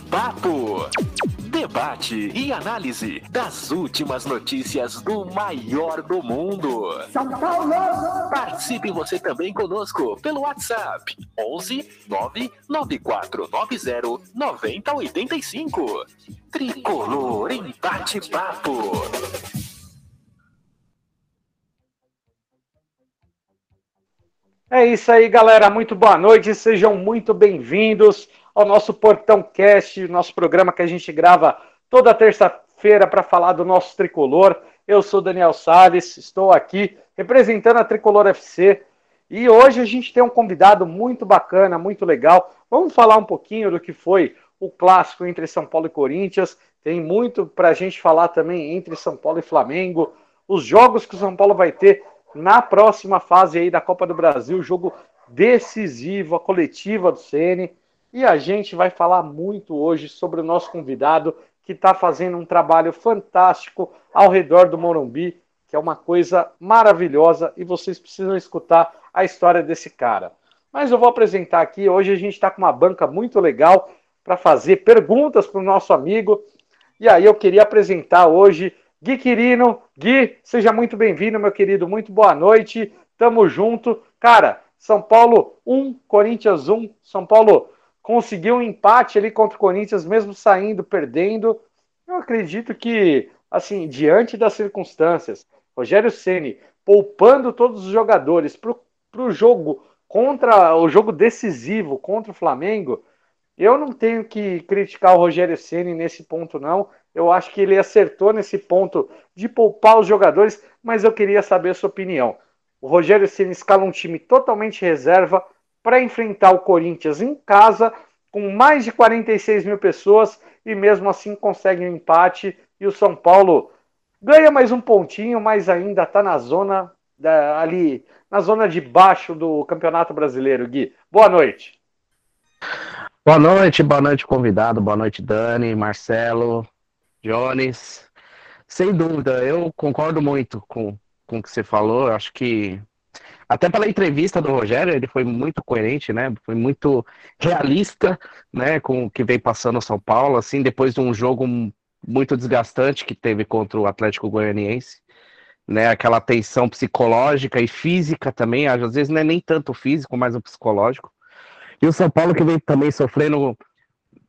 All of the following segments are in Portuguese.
bate-papo. Debate e análise das últimas notícias do maior do mundo. São Paulo! Participe você também conosco pelo WhatsApp 11 99490 9085. Tricolor em bate-papo. É isso aí, galera. Muito boa noite. Sejam muito bem-vindos ao nosso Portão Cast, nosso programa que a gente grava toda terça-feira para falar do nosso tricolor. Eu sou Daniel Sales, estou aqui representando a Tricolor FC e hoje a gente tem um convidado muito bacana, muito legal. Vamos falar um pouquinho do que foi o clássico entre São Paulo e Corinthians. Tem muito para a gente falar também entre São Paulo e Flamengo, os jogos que o São Paulo vai ter na próxima fase aí da Copa do Brasil, jogo decisivo, a coletiva do CN. E a gente vai falar muito hoje sobre o nosso convidado que está fazendo um trabalho fantástico ao redor do Morumbi, que é uma coisa maravilhosa e vocês precisam escutar a história desse cara. Mas eu vou apresentar aqui, hoje a gente está com uma banca muito legal para fazer perguntas para o nosso amigo. E aí eu queria apresentar hoje Gui Quirino. Gui, seja muito bem-vindo, meu querido. Muito boa noite. Tamo junto. Cara, São Paulo 1, Corinthians 1. São Paulo conseguiu um empate ali contra o Corinthians, mesmo saindo, perdendo. Eu acredito que, assim, diante das circunstâncias, Rogério Ceni poupando todos os jogadores para o jogo contra o jogo decisivo contra o Flamengo, eu não tenho que criticar o Rogério Ceni nesse ponto, não. Eu acho que ele acertou nesse ponto de poupar os jogadores, mas eu queria saber a sua opinião. O Rogério Ceni escala um time totalmente reserva para enfrentar o Corinthians em casa, com mais de 46 mil pessoas, e mesmo assim consegue um empate. E o São Paulo ganha mais um pontinho, mas ainda está na zona da, ali, na zona de baixo do Campeonato Brasileiro. Gui, boa noite. Boa noite, boa noite, convidado, boa noite, Dani, Marcelo, Jones. Sem dúvida, eu concordo muito com, com o que você falou. Eu acho que até pela entrevista do Rogério, ele foi muito coerente, né? Foi muito realista, né? Com o que vem passando no São Paulo, assim, depois de um jogo muito desgastante que teve contra o Atlético Goianiense, né? Aquela tensão psicológica e física também, às vezes não é nem tanto físico, mas o psicológico. E o São Paulo que vem também sofrendo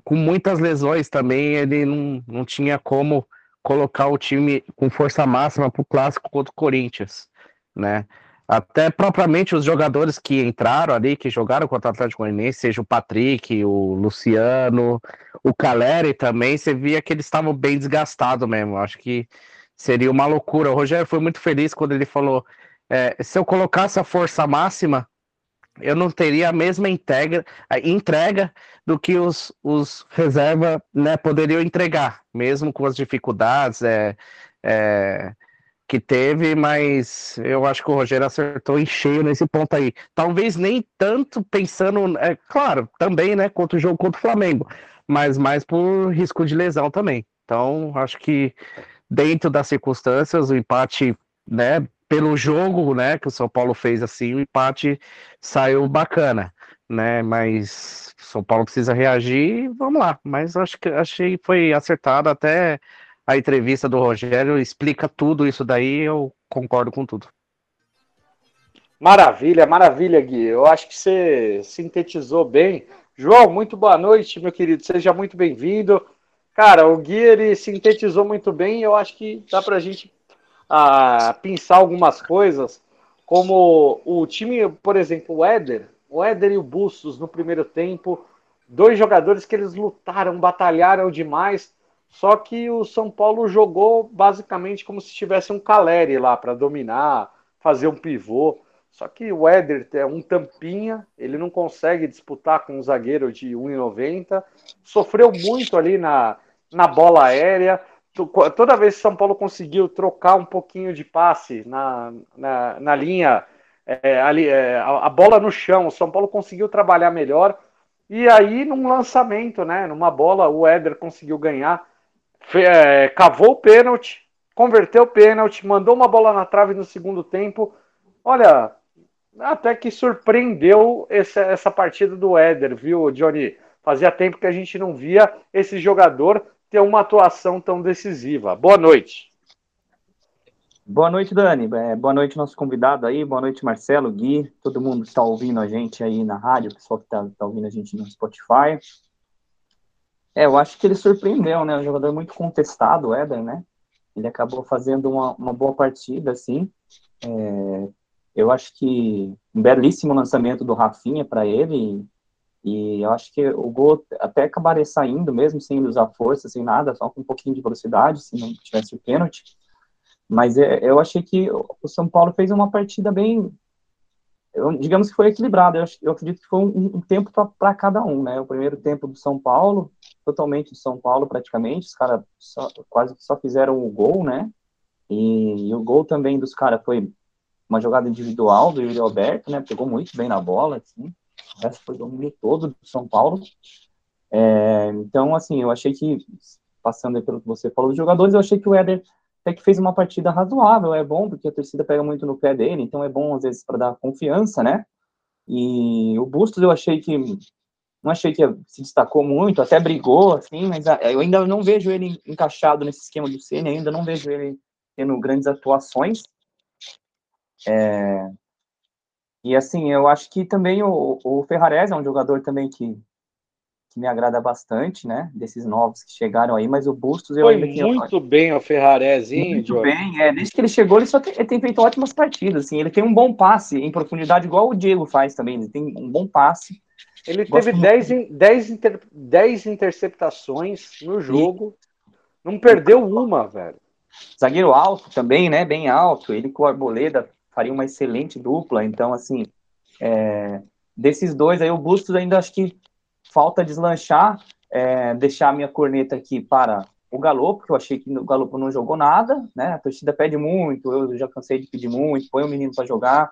com muitas lesões também, ele não, não tinha como colocar o time com força máxima para o clássico contra o Corinthians, né? Até propriamente os jogadores que entraram ali, que jogaram contra o Atlético Goianiense, seja o Patrick, o Luciano, o Caleri também, você via que eles estavam bem desgastados mesmo. Acho que seria uma loucura. O Rogério foi muito feliz quando ele falou: é, se eu colocasse a força máxima, eu não teria a mesma entrega, a entrega do que os, os reserva né, poderiam entregar, mesmo com as dificuldades. É, é, que teve, mas eu acho que o Rogério acertou em cheio nesse ponto aí. Talvez nem tanto pensando, é claro, também, né, contra o jogo contra o Flamengo, mas mais por risco de lesão também. Então, acho que dentro das circunstâncias, o empate, né, pelo jogo, né, que o São Paulo fez assim, o empate saiu bacana, né, mas São Paulo precisa reagir, vamos lá. Mas acho que achei foi acertado até a entrevista do Rogério explica tudo isso daí, eu concordo com tudo. Maravilha, maravilha, Gui. Eu acho que você sintetizou bem. João, muito boa noite, meu querido. Seja muito bem-vindo. Cara, o Gui ele sintetizou muito bem. Eu acho que dá para a gente ah, pensar algumas coisas, como o time, por exemplo, o Éder, o Éder e o Bustos no primeiro tempo, dois jogadores que eles lutaram, batalharam demais só que o São Paulo jogou basicamente como se tivesse um Caleri lá para dominar, fazer um pivô. Só que o Éder é um tampinha, ele não consegue disputar com um zagueiro de 1,90. Sofreu muito ali na, na bola aérea. Toda vez que São Paulo conseguiu trocar um pouquinho de passe na, na, na linha é, ali, é, a, a, bola no chão. O São Paulo conseguiu trabalhar melhor. E aí, num lançamento, né? Numa bola, o Éder conseguiu ganhar. É, cavou o pênalti, converteu o pênalti, mandou uma bola na trave no segundo tempo. Olha, até que surpreendeu essa, essa partida do Éder, viu, Johnny? Fazia tempo que a gente não via esse jogador ter uma atuação tão decisiva. Boa noite. Boa noite, Dani. É, boa noite, nosso convidado aí. Boa noite, Marcelo, Gui, todo mundo que está ouvindo a gente aí na rádio, o pessoal que está tá ouvindo a gente no Spotify. É, eu acho que ele surpreendeu, né? Um jogador muito contestado, o Éder, né? Ele acabou fazendo uma, uma boa partida, assim. É, eu acho que um belíssimo lançamento do Rafinha para ele. E eu acho que o gol até acabaria saindo, mesmo sem usar força, sem nada, só com um pouquinho de velocidade, se não tivesse o pênalti. Mas é, eu achei que o São Paulo fez uma partida bem. Digamos que foi equilibrada. Eu, eu, acredito que foi um, um tempo para cada um, né? O primeiro tempo do São Paulo, totalmente do São Paulo, praticamente. Os caras quase que só fizeram o gol, né? E, e o gol também dos caras foi uma jogada individual do Yuri Alberto, né? Pegou muito bem na bola, assim. O resto foi domínio todo do São Paulo. É, então, assim, eu achei que, passando pelo que você falou dos jogadores, eu achei que o Éder até que fez uma partida razoável. É bom, porque a torcida pega muito no pé dele, então é bom, às vezes, para dar confiança, né? E o Bustos eu achei que não achei que se destacou muito, até brigou, assim, mas eu ainda não vejo ele encaixado nesse esquema do Ceni, ainda não vejo ele tendo grandes atuações. É, e assim, eu acho que também o, o Ferrarese é um jogador também que, que me agrada bastante, né? Desses novos que chegaram aí, mas o Bustos eu Foi ainda muito bem o Ferrarese, hein, Muito Jorge? bem, é. Desde que ele chegou, ele só tem, ele tem feito ótimas partidas, assim. Ele tem um bom passe em profundidade, igual o Diego faz também. Ele tem um bom passe. Ele teve 10 dez, inter, dez interceptações no jogo. Não perdeu uma, velho. Zagueiro alto também, né? Bem alto. Ele com o Arboleda faria uma excelente dupla. Então, assim, é, desses dois aí, o Bustos ainda acho que falta deslanchar, é, deixar a minha corneta aqui para o Galo, porque eu achei que o Galo não jogou nada, né? A torcida pede muito, eu já cansei de pedir muito, põe o menino para jogar.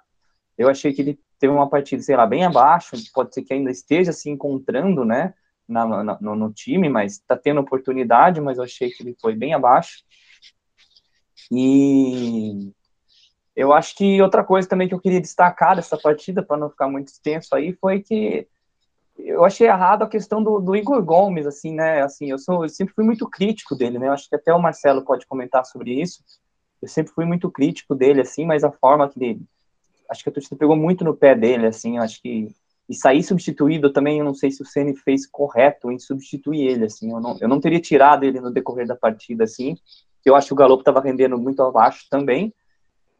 Eu achei que ele teve uma partida, sei lá, bem abaixo, pode ser que ainda esteja se encontrando, né, na, na, no, no, time, mas está tendo oportunidade, mas eu achei que ele foi bem abaixo. E eu acho que outra coisa também que eu queria destacar dessa partida, para não ficar muito extenso aí, foi que eu achei errado a questão do, do, Igor Gomes, assim, né? Assim, eu, sou, eu sempre fui muito crítico dele, né? Eu acho que até o Marcelo pode comentar sobre isso. Eu sempre fui muito crítico dele, assim, mas a forma que ele. Acho que a torcida pegou muito no pé dele, assim. Acho que. E sair substituído também, eu não sei se o Ceni fez correto em substituir ele, assim. Eu não, eu não teria tirado ele no decorrer da partida, assim. Eu acho que o Galo estava rendendo muito abaixo também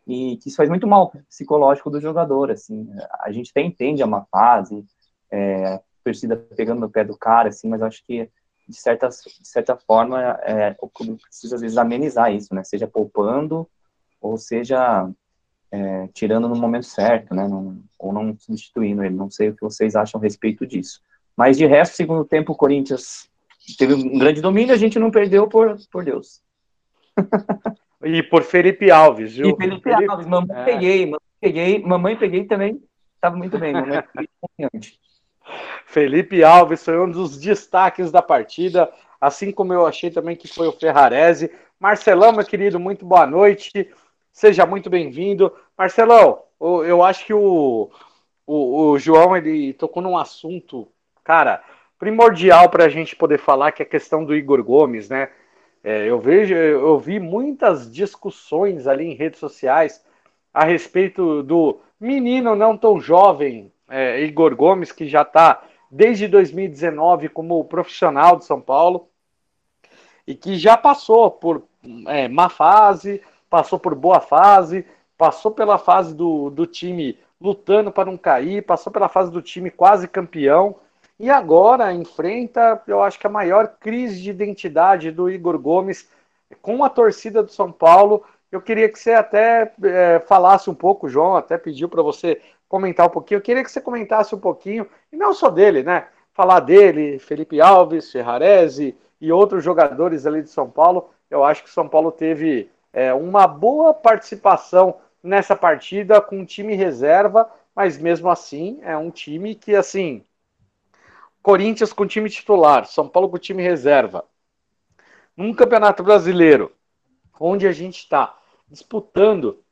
e que isso faz muito mal psicológico do jogador, assim, a gente até entende a má fase, é, a torcida pegando no pé do cara, assim, mas acho que de certa, de certa forma é, o clube precisa às vezes amenizar isso, né, seja poupando ou seja é, tirando no momento certo, né, não, ou não substituindo ele, não sei o que vocês acham a respeito disso. Mas de resto, segundo tempo, o Corinthians teve um grande domínio, a gente não perdeu por, por Deus. E por Felipe Alves, viu? E Felipe, Felipe Alves, mamãe é. peguei, mamãe peguei, mamãe peguei também, estava muito bem, mamãe confiante. Felipe Alves foi um dos destaques da partida, assim como eu achei também que foi o Ferrarese. Marcelão, meu querido, muito boa noite. Seja muito bem-vindo. Marcelão, eu acho que o, o, o, João ele tocou num assunto, cara, primordial para a gente poder falar, que é a questão do Igor Gomes, né? É, eu vejo, eu vi muitas discussões ali em redes sociais a respeito do menino não tão jovem, é, Igor Gomes, que já está desde 2019 como profissional de São Paulo e que já passou por é, má fase, passou por boa fase, passou pela fase do, do time lutando para não cair, passou pela fase do time quase campeão e agora enfrenta, eu acho que a maior crise de identidade do Igor Gomes com a torcida do São Paulo. Eu queria que você até é, falasse um pouco, João, até pediu para você comentar um pouquinho. Eu queria que você comentasse um pouquinho, e não só dele, né? Falar dele, Felipe Alves, Ferrarese e outros jogadores ali de São Paulo. Eu acho que São Paulo teve é, uma boa participação nessa partida com time reserva, mas mesmo assim é um time que, assim, Corinthians com time titular, São Paulo com time reserva. Num campeonato brasileiro, onde a gente está disputando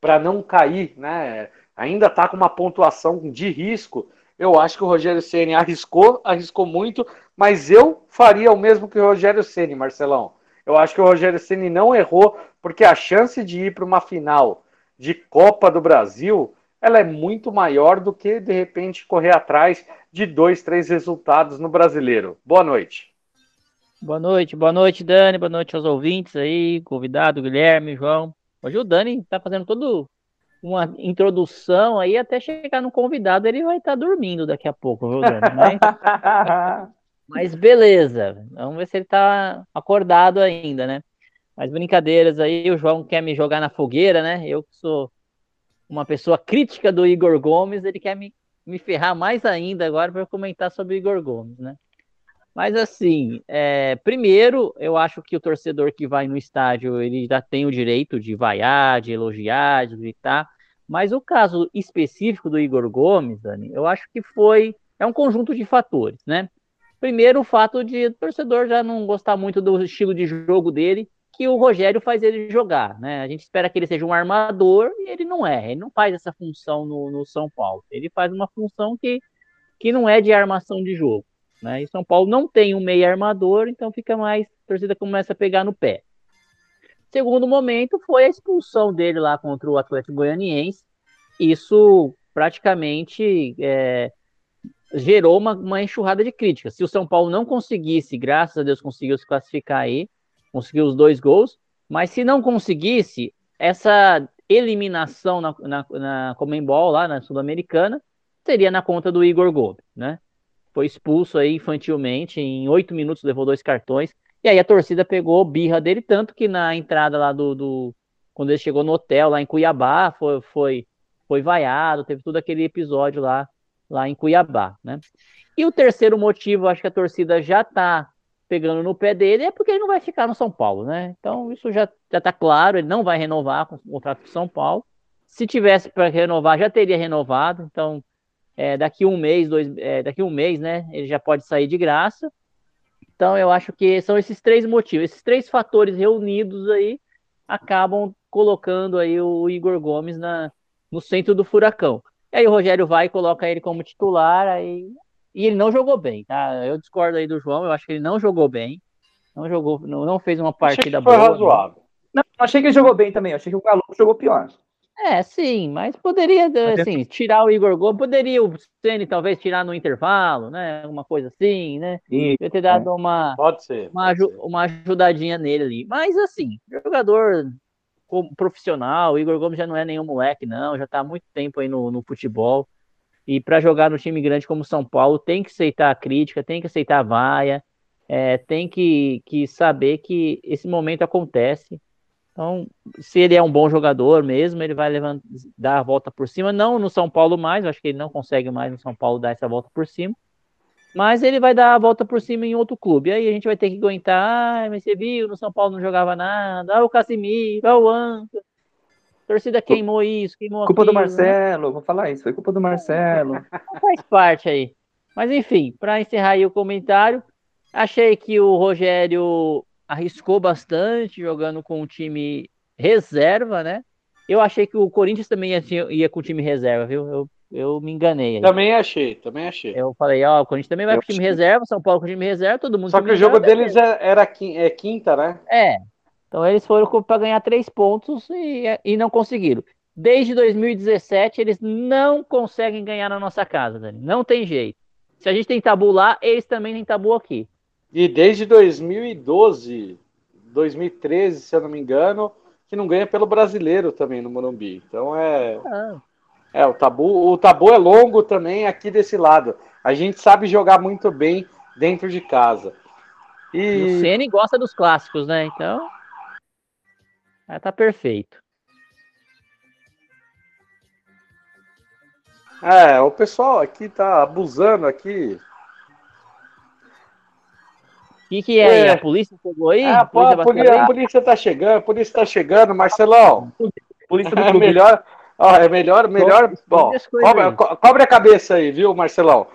para não cair, né? Ainda está com uma pontuação de risco. Eu acho que o Rogério Ceni arriscou, arriscou muito, mas eu faria o mesmo que o Rogério Ceni, Marcelão. Eu acho que o Rogério Ceni não errou, porque a chance de ir para uma final de Copa do Brasil, ela é muito maior do que de repente correr atrás de dois, três resultados no Brasileiro. Boa noite. Boa noite, boa noite, Dani, boa noite aos ouvintes aí, convidado, Guilherme, João. Hoje o Dani está fazendo todo uma introdução aí até chegar no convidado, ele vai estar tá dormindo daqui a pouco, viu, Dani? Mas, mas beleza, vamos ver se ele está acordado ainda, né? Mas brincadeiras aí, o João quer me jogar na fogueira, né? Eu que sou uma pessoa crítica do Igor Gomes, ele quer me, me ferrar mais ainda agora para comentar sobre o Igor Gomes, né? Mas assim, é, primeiro, eu acho que o torcedor que vai no estádio, ele já tem o direito de vaiar, de elogiar, de gritar. Mas o caso específico do Igor Gomes, Dani, eu acho que foi é um conjunto de fatores, né? Primeiro, o fato de o torcedor já não gostar muito do estilo de jogo dele, que o Rogério faz ele jogar, né? A gente espera que ele seja um armador e ele não é. Ele não faz essa função no, no São Paulo. Ele faz uma função que, que não é de armação de jogo. Né? E São Paulo não tem um meio armador, então fica mais. A torcida começa a pegar no pé. Segundo momento foi a expulsão dele lá contra o Atlético Goianiense. Isso praticamente é, gerou uma, uma enxurrada de críticas. Se o São Paulo não conseguisse, graças a Deus conseguiu se classificar aí, conseguiu os dois gols, mas se não conseguisse, essa eliminação na, na, na Comembol, lá na Sul-Americana, seria na conta do Igor Gomes, né? foi expulso aí infantilmente, em oito minutos levou dois cartões, e aí a torcida pegou birra dele, tanto que na entrada lá do, do quando ele chegou no hotel lá em Cuiabá, foi, foi, foi vaiado, teve todo aquele episódio lá, lá em Cuiabá, né? E o terceiro motivo, acho que a torcida já tá pegando no pé dele, é porque ele não vai ficar no São Paulo, né? Então isso já, já tá claro, ele não vai renovar com o contrato com São Paulo. Se tivesse para renovar, já teria renovado, então é, daqui um mês, dois, é, daqui um mês, né, ele já pode sair de graça. Então eu acho que são esses três motivos, esses três fatores reunidos aí acabam colocando aí o Igor Gomes na, no centro do furacão. E aí o Rogério vai e coloca ele como titular, aí e ele não jogou bem, tá? Eu discordo aí do João, eu acho que ele não jogou bem, não jogou, não, não fez uma partida foi boa. razoável. Né? Não, achei que ele jogou bem também, achei que o Galo jogou pior. É, sim, mas poderia, assim, tirar o Igor Gomes, poderia o Ceni talvez tirar no intervalo, né? Alguma coisa assim, né? Podia ter dado uma, pode ser, uma, pode ser. uma ajudadinha nele ali. Mas, assim, jogador profissional, o Igor Gomes já não é nenhum moleque, não, já tá há muito tempo aí no, no futebol. E para jogar no time grande como São Paulo, tem que aceitar a crítica, tem que aceitar a vaia, é, tem que, que saber que esse momento acontece então, se ele é um bom jogador mesmo, ele vai levantar, dar a volta por cima. Não no São Paulo mais, acho que ele não consegue mais no São Paulo dar essa volta por cima. Mas ele vai dar a volta por cima em outro clube. Aí a gente vai ter que aguentar. Ah, mas você viu, no São Paulo não jogava nada. Ah, o Casimiro, ah, o Anca. A torcida queimou isso, queimou Culpa aquilo, do Marcelo, né? vou falar isso, foi culpa do Marcelo. Faz parte aí. Mas enfim, para encerrar aí o comentário, achei que o Rogério arriscou bastante jogando com o time reserva, né? Eu achei que o Corinthians também ia, ia com o time reserva, viu? Eu, eu me enganei. Aí. Também achei, também achei. Eu falei, ó, o Corinthians também vai eu com o time achei. reserva, São Paulo com o time reserva, todo mundo. Só que o jogo deles é, era é quinta, né? É. Então eles foram para ganhar três pontos e, e não conseguiram. Desde 2017 eles não conseguem ganhar na nossa casa, Dani. Não tem jeito. Se a gente tem tabu lá, eles também têm tabu aqui. E desde 2012, 2013, se eu não me engano, que não ganha pelo brasileiro também no Morumbi. Então é. Ah. É, o tabu, o tabu é longo também aqui desse lado. A gente sabe jogar muito bem dentro de casa. E, e o Ceni gosta dos clássicos, né? Então. É, tá perfeito. É, o pessoal aqui tá abusando aqui. O que, que é, é, A polícia chegou aí? É, a, polícia, a, polícia, a polícia tá chegando, a polícia tá chegando, Marcelão. Polícia do É clube. melhor, ó, é melhor, melhor. Bom, as coisas cobre, aí. co- cobre a cabeça aí, viu, Marcelão?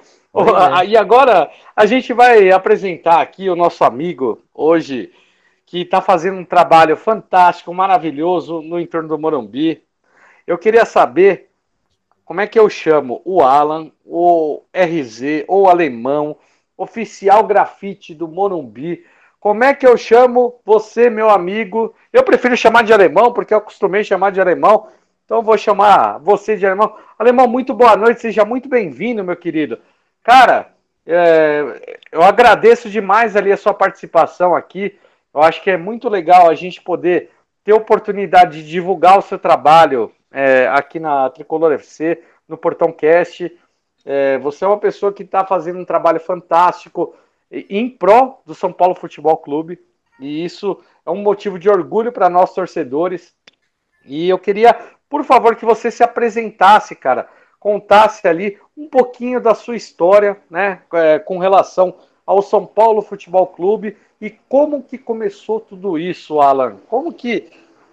É. E agora a gente vai apresentar aqui o nosso amigo hoje, que está fazendo um trabalho fantástico, maravilhoso no entorno do Morumbi. Eu queria saber como é que eu chamo o Alan, o RZ, ou o Alemão, oficial grafite do Morumbi. Como é que eu chamo você, meu amigo? Eu prefiro chamar de alemão, porque eu acostumei chamar de alemão. Então vou chamar você de alemão. Alemão, muito boa noite, seja muito bem-vindo, meu querido. Cara, é, eu agradeço demais ali a sua participação aqui. Eu acho que é muito legal a gente poder ter oportunidade de divulgar o seu trabalho é, aqui na Tricolor FC, no Portão Cast. É, você é uma pessoa que está fazendo um trabalho fantástico em pró do São Paulo Futebol Clube. E isso é um motivo de orgulho para nós torcedores. E eu queria, por favor, que você se apresentasse, cara, contasse ali um pouquinho da sua história, né, é, com relação ao São Paulo Futebol Clube e como que começou tudo isso, Alan? Como que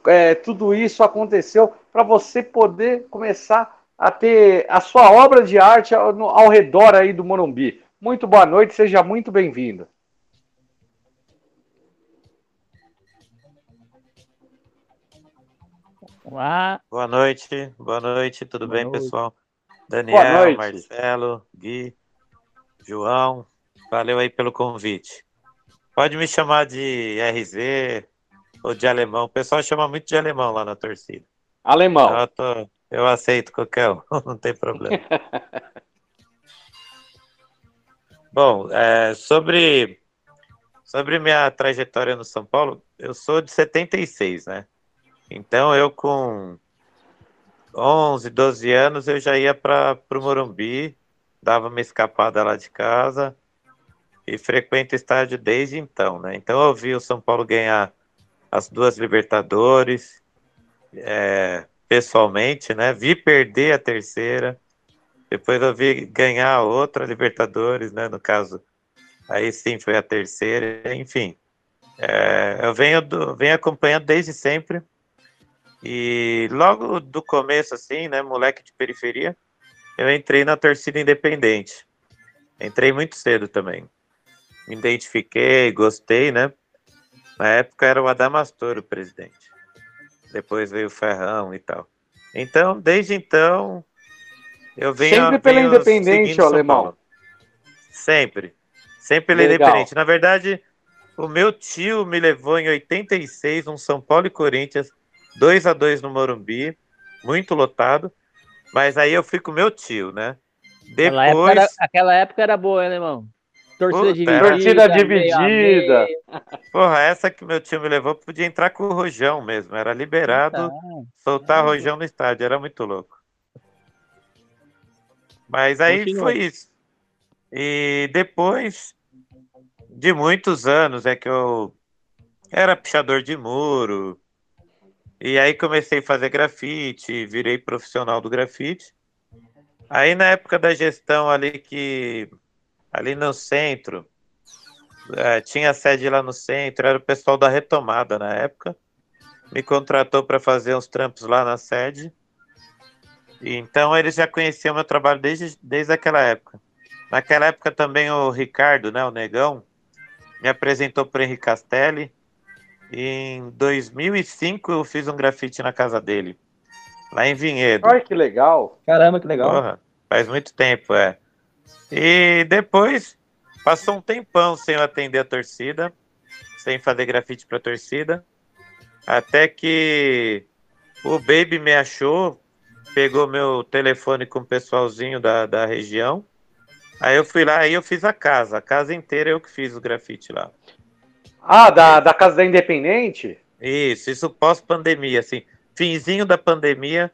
é, tudo isso aconteceu para você poder começar a ter a sua obra de arte ao, ao redor aí do Morumbi? Muito boa noite, seja muito bem-vindo. Olá, Boa noite, boa noite, tudo Boa bem, noite. pessoal? Daniel. Marcelo, Gui, João, valeu aí pelo convite. Pode me chamar de RZ ou de alemão. O pessoal chama muito de alemão lá na torcida. Alemão. Eu, tô- eu aceito qualquer um, não tem problema. Bom, é, sobre, sobre minha trajetória no São Paulo, eu sou de 76, né? Então eu com 11, 12 anos eu já ia para o Morumbi, dava uma escapada lá de casa e frequento o estádio desde então, né? Então eu vi o São Paulo ganhar as duas Libertadores, é, pessoalmente, né? Vi perder a terceira, depois eu vi ganhar outra Libertadores, né? No caso, aí sim foi a terceira, enfim. É, eu venho, do- venho acompanhando desde sempre. E logo do começo, assim, né, moleque de periferia, eu entrei na torcida independente. Entrei muito cedo também. Me identifiquei, gostei, né? Na época era o Adamastor o presidente. Depois veio o Ferrão e tal. Então, desde então, eu venho. Sempre pela venho Independente, alemão. Paulo. Sempre. Sempre pela Legal. Independente. Na verdade, o meu tio me levou em 86, um São Paulo e Corinthians, 2 a 2 no Morumbi, muito lotado. Mas aí eu fui com o meu tio, né? aquela época, Depois. era, aquela época era boa, hein, alemão? Torcida Puta, dividida. Torcida dividida. Porra, essa que meu tio me levou podia entrar com o Rojão mesmo. Era liberado Tá. soltar Rojão no estádio. Era muito louco. Mas aí Continua. foi isso. E depois de muitos anos é que eu era pichador de muro. E aí comecei a fazer grafite, virei profissional do grafite. Aí na época da gestão ali que ali no centro, eh, tinha sede lá no centro, era o pessoal da retomada na época. Me contratou para fazer uns trampos lá na sede. E então eles já conheciam meu trabalho desde, desde aquela época. Naquela época também o Ricardo, né, o Negão, me apresentou para Henrique Castelli. E em 2005 eu fiz um grafite na casa dele, lá em Vinhedo. Olha que legal. Caramba, que legal. Porra, faz muito tempo, é. E depois passou um tempão sem eu atender a torcida, sem fazer grafite pra torcida, até que o Baby me achou, pegou meu telefone com o pessoalzinho da, da região. Aí eu fui lá e eu fiz a casa, a casa inteira eu que fiz o grafite lá. Ah, da, da Casa da Independente? Isso, isso pós-pandemia, assim, finzinho da pandemia,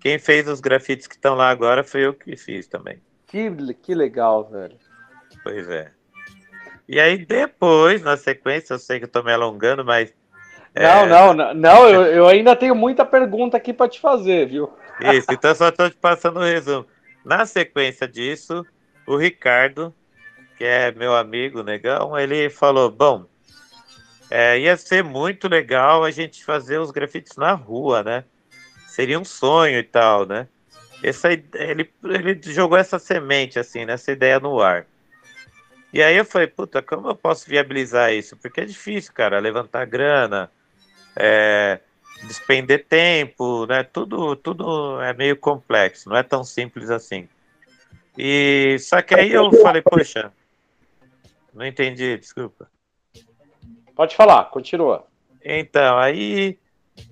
quem fez os grafites que estão lá agora foi eu que fiz também. Que, que legal, velho. Pois é. E aí depois, na sequência, eu sei que eu tô me alongando, mas. Não, não, não, não eu, eu ainda tenho muita pergunta aqui para te fazer, viu? Isso, então só tô te passando o resumo. Na sequência disso, o Ricardo, que é meu amigo, negão, ele falou: bom, é, ia ser muito legal a gente fazer os grafites na rua, né? seria um sonho e tal, né? Essa, ele, ele jogou essa semente, assim, nessa ideia no ar. E aí eu falei, puta, como eu posso viabilizar isso? Porque é difícil, cara, levantar grana, é, despender tempo, né? Tudo, tudo é meio complexo, não é tão simples assim. E só que aí eu falei, poxa, não entendi, desculpa. Pode falar, continua. Então, aí,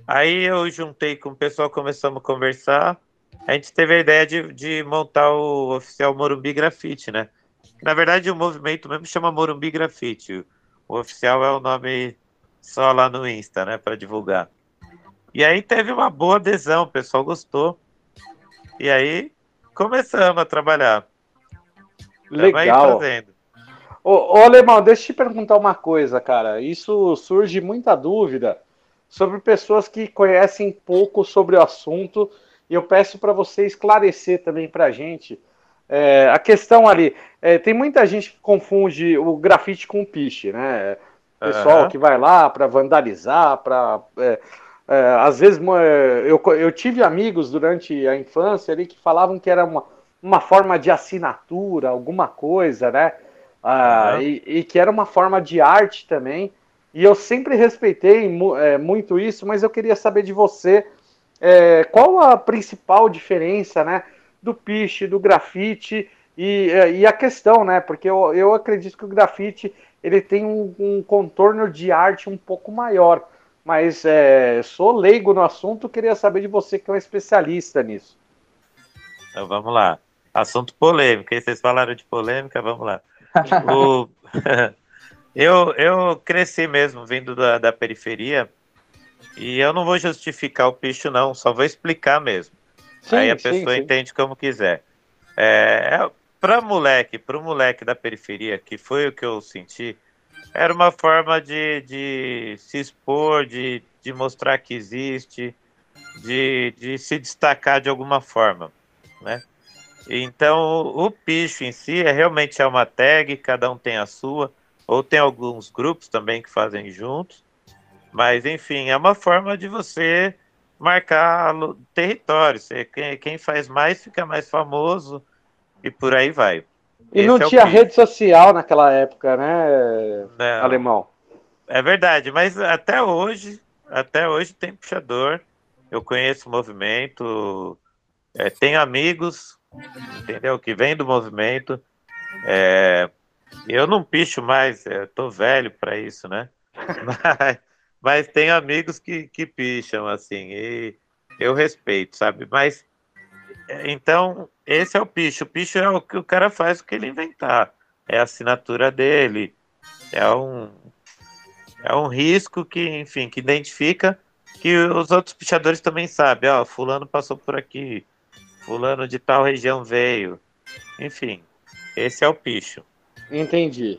aí eu juntei com o pessoal, começamos a conversar. A gente teve a ideia de, de montar o oficial Morumbi Grafite, né? Na verdade, o movimento mesmo chama Morumbi Grafite. O oficial é o nome só lá no Insta, né, para divulgar. E aí teve uma boa adesão, o pessoal gostou. E aí começamos a trabalhar. Legal. Ô, ô, Alemão, deixa eu te perguntar uma coisa, cara. Isso surge muita dúvida sobre pessoas que conhecem pouco sobre o assunto e eu peço para você esclarecer também para a gente. É, a questão ali, é, tem muita gente que confunde o grafite com o piche, né? Pessoal uhum. que vai lá para vandalizar, para. É, é, às vezes eu, eu tive amigos durante a infância ali que falavam que era uma, uma forma de assinatura, alguma coisa, né? Ah, uhum. e, e, que era uma forma de arte também. E eu sempre respeitei é, muito isso, mas eu queria saber de você é, qual a principal diferença, né? Do piche, do grafite e, é, e a questão, né? Porque eu, eu acredito que o grafite ele tem um, um contorno de arte um pouco maior. Mas é, sou leigo no assunto, queria saber de você que é um especialista nisso. Então vamos lá. Assunto polêmico. E vocês falaram de polêmica, vamos lá. O... eu, eu cresci mesmo vindo da, da periferia e eu não vou justificar o picho, não, só vou explicar mesmo. Sim, Aí a pessoa sim, entende como quiser. É, é para moleque, para o moleque da periferia, que foi o que eu senti, era uma forma de, de se expor, de, de mostrar que existe, de, de se destacar de alguma forma, né? Então, o picho em si é realmente é uma tag, cada um tem a sua, ou tem alguns grupos também que fazem juntos, mas enfim, é uma forma de você marcar território. Você, quem, quem faz mais fica mais famoso e por aí vai. E Esse não é tinha rede social naquela época, né, não, alemão? É verdade, mas até hoje, até hoje tem puxador. Eu conheço o movimento, é, tenho amigos, entendeu? Que vem do movimento. É, eu não picho mais, estou velho para isso, né? Mas, mas tenho amigos que, que picham, assim, e eu respeito, sabe? Mas então, esse é o picho. O picho é o que o cara faz o que ele inventar. É a assinatura dele. É um, é um risco que, enfim, que identifica que os outros pichadores também sabem. Ó, fulano passou por aqui. Fulano de tal região veio. Enfim, esse é o picho. Entendi.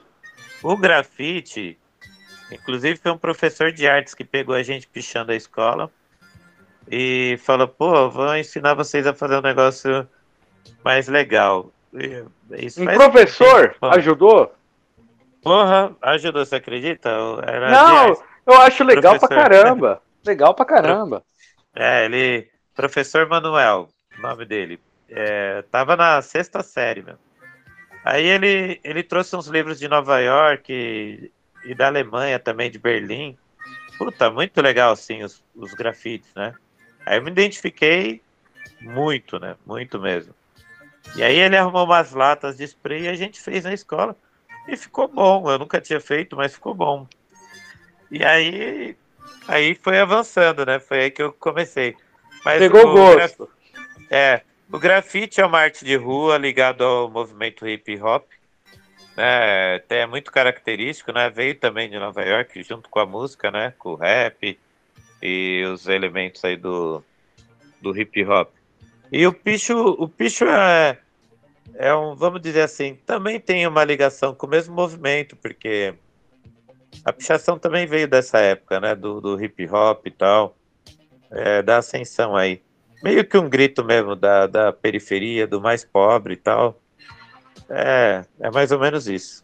O grafite, inclusive foi um professor de artes que pegou a gente pichando a escola e fala, pô, vou ensinar vocês a fazer um negócio mais legal. Isso um professor tempo. ajudou? Porra, ajudou, você acredita? Era Não, eu acho legal professor. pra caramba. Legal pra caramba. É, ele. Professor Manuel, nome dele. É, tava na sexta série, meu. Aí ele, ele trouxe uns livros de Nova York e, e da Alemanha também, de Berlim. Puta, muito legal, assim, os, os grafites, né? Aí eu me identifiquei muito, né? Muito mesmo. E aí ele arrumou umas latas de spray e a gente fez na escola. E ficou bom. Eu nunca tinha feito, mas ficou bom. E aí, aí foi avançando, né? Foi aí que eu comecei. Mas Pegou o gosto. É, o grafite é uma arte de rua ligado ao movimento hip hop. Né? É muito característico, né? Veio também de Nova York junto com a música, né? Com o rap e os elementos aí do, do hip hop. E o Picho, o Picho é, é um, vamos dizer assim, também tem uma ligação com o mesmo movimento, porque a pichação também veio dessa época, né, do, do hip hop e tal, é, da ascensão aí. Meio que um grito mesmo da, da periferia, do mais pobre e tal. É, é mais ou menos isso.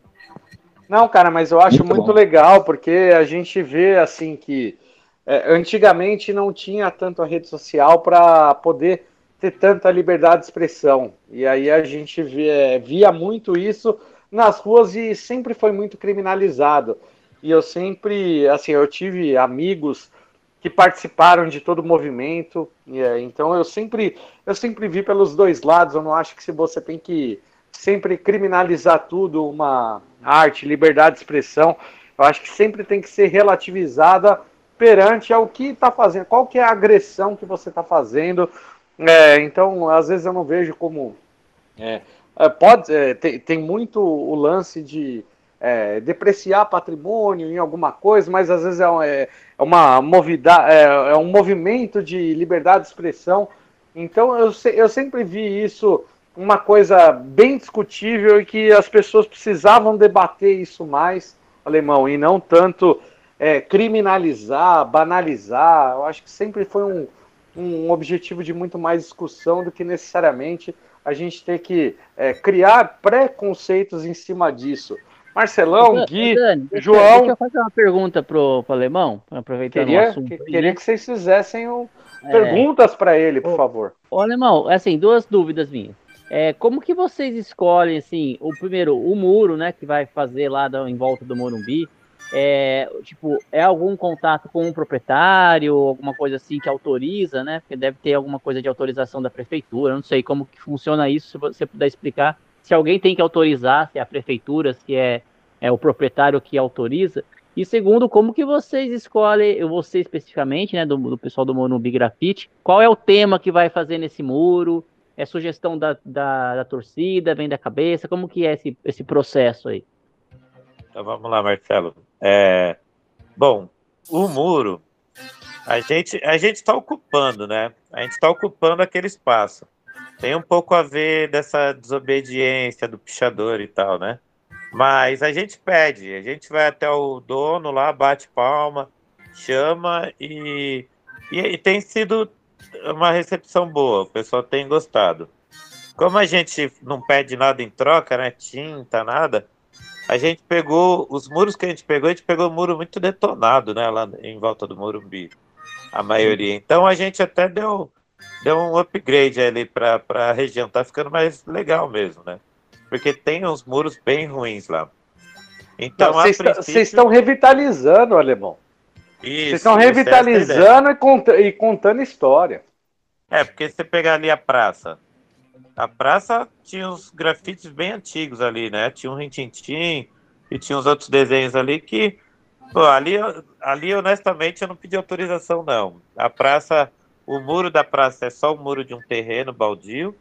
Não, cara, mas eu acho muito, muito legal, porque a gente vê, assim, que é, antigamente não tinha tanto a rede social para poder ter tanta liberdade de expressão. E aí a gente via, via muito isso nas ruas e sempre foi muito criminalizado. E eu sempre, assim, eu tive amigos que participaram de todo o movimento. É, então eu sempre, eu sempre vi pelos dois lados. Eu não acho que se você tem que sempre criminalizar tudo, uma arte, liberdade de expressão, eu acho que sempre tem que ser relativizada perante ao que está fazendo, qual que é a agressão que você está fazendo. É, então, às vezes eu não vejo como é, é pode é, tem, tem muito o lance de é, depreciar patrimônio em alguma coisa, mas às vezes é, é, é uma movida, é, é, um movimento de liberdade de expressão. Então eu, eu sempre vi isso uma coisa bem discutível e que as pessoas precisavam debater isso mais, alemão, e não tanto é, criminalizar, banalizar. Eu acho que sempre foi um, um objetivo de muito mais discussão do que necessariamente a gente ter que é, criar preconceitos em cima disso. Marcelão, Gui, Dani, João. Deixa eu fazer uma pergunta pro, pro Alemão, aproveitando queria, o assunto. Que, queria que vocês fizessem o, é... perguntas para ele, por favor. Ô, Alemão, assim, duas dúvidas minhas. É, como que vocês escolhem, assim, o primeiro, o muro, né, que vai fazer lá em volta do Morumbi? É, tipo, é algum contato com um proprietário, alguma coisa assim que autoriza, né? Porque deve ter alguma coisa de autorização da prefeitura, não sei como que funciona isso, se você puder explicar se alguém tem que autorizar, se é a prefeitura, se é, é o proprietário que autoriza. E segundo, como que vocês escolhem, você especificamente, né, do, do pessoal do Morumbi Grafite, qual é o tema que vai fazer nesse muro? É sugestão da, da, da torcida, vem da cabeça? Como que é esse, esse processo aí? Então vamos lá, Marcelo. É, bom, o muro, a gente a gente está ocupando, né? A gente está ocupando aquele espaço. Tem um pouco a ver dessa desobediência do pichador e tal, né? Mas a gente pede, a gente vai até o dono lá, bate palma, chama e, e, e tem sido uma recepção boa, o pessoal tem gostado. Como a gente não pede nada em troca, né? Tinta, nada. A gente pegou, os muros que a gente pegou, a gente pegou um muro muito detonado, né? Lá em volta do Morumbi, a maioria. Então a gente até deu deu um upgrade ali para a região. Tá ficando mais legal mesmo, né? Porque tem uns muros bem ruins lá. Então, vocês princípio... estão revitalizando, alemão. Vocês estão é revitalizando e, cont e contando história. É, porque você pegar ali a praça. A praça tinha uns grafites bem antigos ali, né? Tinha um rintintim e tinha uns outros desenhos ali que. Pô, ali, ali, honestamente, eu não pedi autorização, não. A praça o muro da praça é só o muro de um terreno baldio,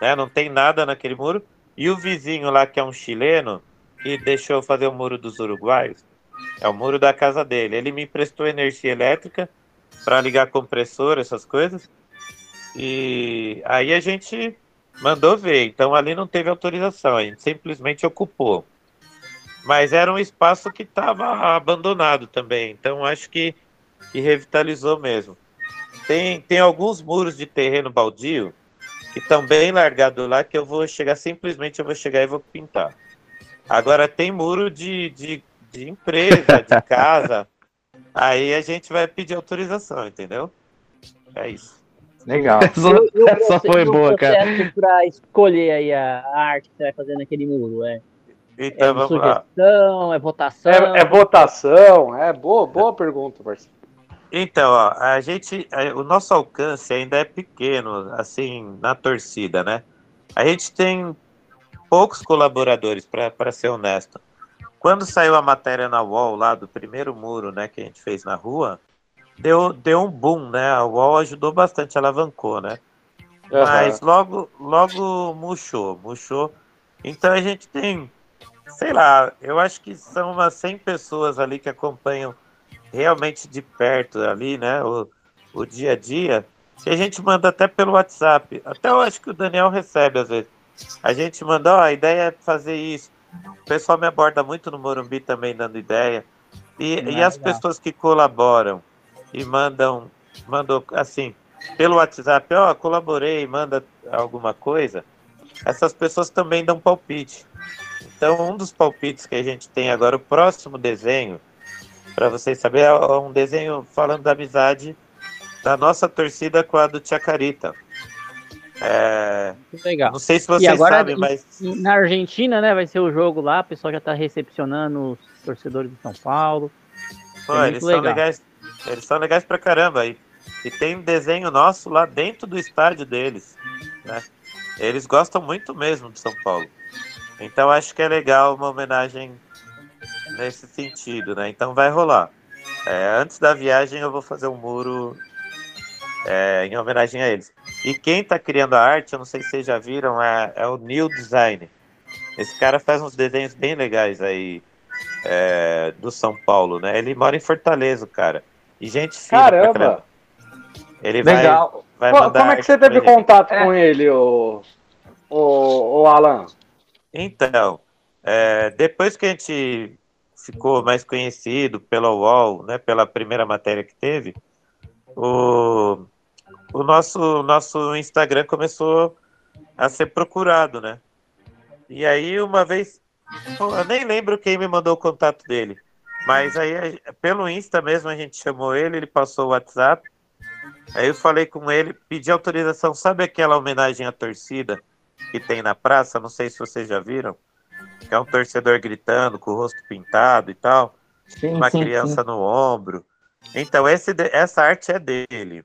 né? Não tem nada naquele muro. E o vizinho lá, que é um chileno, que deixou fazer o muro dos uruguaios, é o muro da casa dele. Ele me emprestou energia elétrica para ligar compressor, essas coisas. E aí a gente mandou ver. Então ali não teve autorização, a gente simplesmente ocupou. Mas era um espaço que estava abandonado também. Então acho que, que revitalizou mesmo. Tem, tem alguns muros de terreno baldio que estão bem largados lá que eu vou chegar, simplesmente eu vou chegar e vou pintar. Agora tem muro de, de, de empresa, de casa. Aí a gente vai pedir autorização, entendeu? É isso. Legal. Essa, foi boa, cara. para escolher aí a, arte que você vai fazer naquele muro, é. Então, é vamos sugestão, lá. é votação. É, é, votação, é boa, boa pergunta, Marcelo. Então, ó, a gente, o nosso alcance ainda é pequeno, assim, na torcida, né? A gente tem poucos colaboradores, para ser honesto. Quando saiu a matéria na UOL lá do primeiro muro, né, que a gente fez na rua, deu, deu um boom, né? A UOL ajudou bastante, alavancou, né? Uhum. Mas logo, logo murchou, murchou. Então a gente tem, sei lá, eu acho que são umas 100 pessoas ali que acompanham realmente de perto ali, né? O, o dia a dia, que a gente manda até pelo WhatsApp. Até eu acho que o Daniel recebe às vezes. A gente manda, ó, a ideia é fazer isso. O pessoal me aborda muito no Morumbi também dando ideia. E, e as pessoas que colaboram e mandam, mandam assim, pelo WhatsApp, ó, colaborei, manda alguma coisa, essas pessoas também dão palpite. Então, um dos palpites que a gente tem agora, o próximo desenho, para vocês saberem, é um desenho falando da amizade da nossa torcida com a do Chacarita. É, Legal. Não sei se vocês agora, sabem, mas. Na Argentina, né, vai ser o jogo lá, o pessoal já está recepcionando os torcedores de São Paulo. Pô, muito eles são legais. Eles são legais pra caramba. E, e tem um desenho nosso lá dentro do estádio deles. Né? Eles gostam muito mesmo de São Paulo. Então acho que é legal uma homenagem nesse sentido, né? Então vai rolar. É, antes da viagem eu vou fazer um muro é, em homenagem a eles. E quem tá criando a arte, eu não sei se vocês já viram, é, é o New Design. Esse cara faz uns desenhos bem legais aí é, do São Paulo, né? Ele mora em Fortaleza, cara. E gente fina Caramba! caramba. Ele vai, Legal. vai mandar Como é que você teve contato É. com ele, o, o, o Alan? Então, é, depois que a gente ficou mais conhecido pela UOL, né, pela primeira matéria que teve, o, o nosso, nosso Instagram começou a ser procurado, né? E aí, uma vez, eu nem lembro quem me mandou o contato dele, mas aí, pelo Insta mesmo, a gente chamou ele, ele passou o WhatsApp, aí eu falei com ele, pedi autorização, sabe aquela homenagem à torcida que tem na praça? Não sei se vocês já viram, que é um torcedor gritando, com o rosto pintado e tal, Sim, uma sim, criança no ombro. Então, esse, essa arte é dele.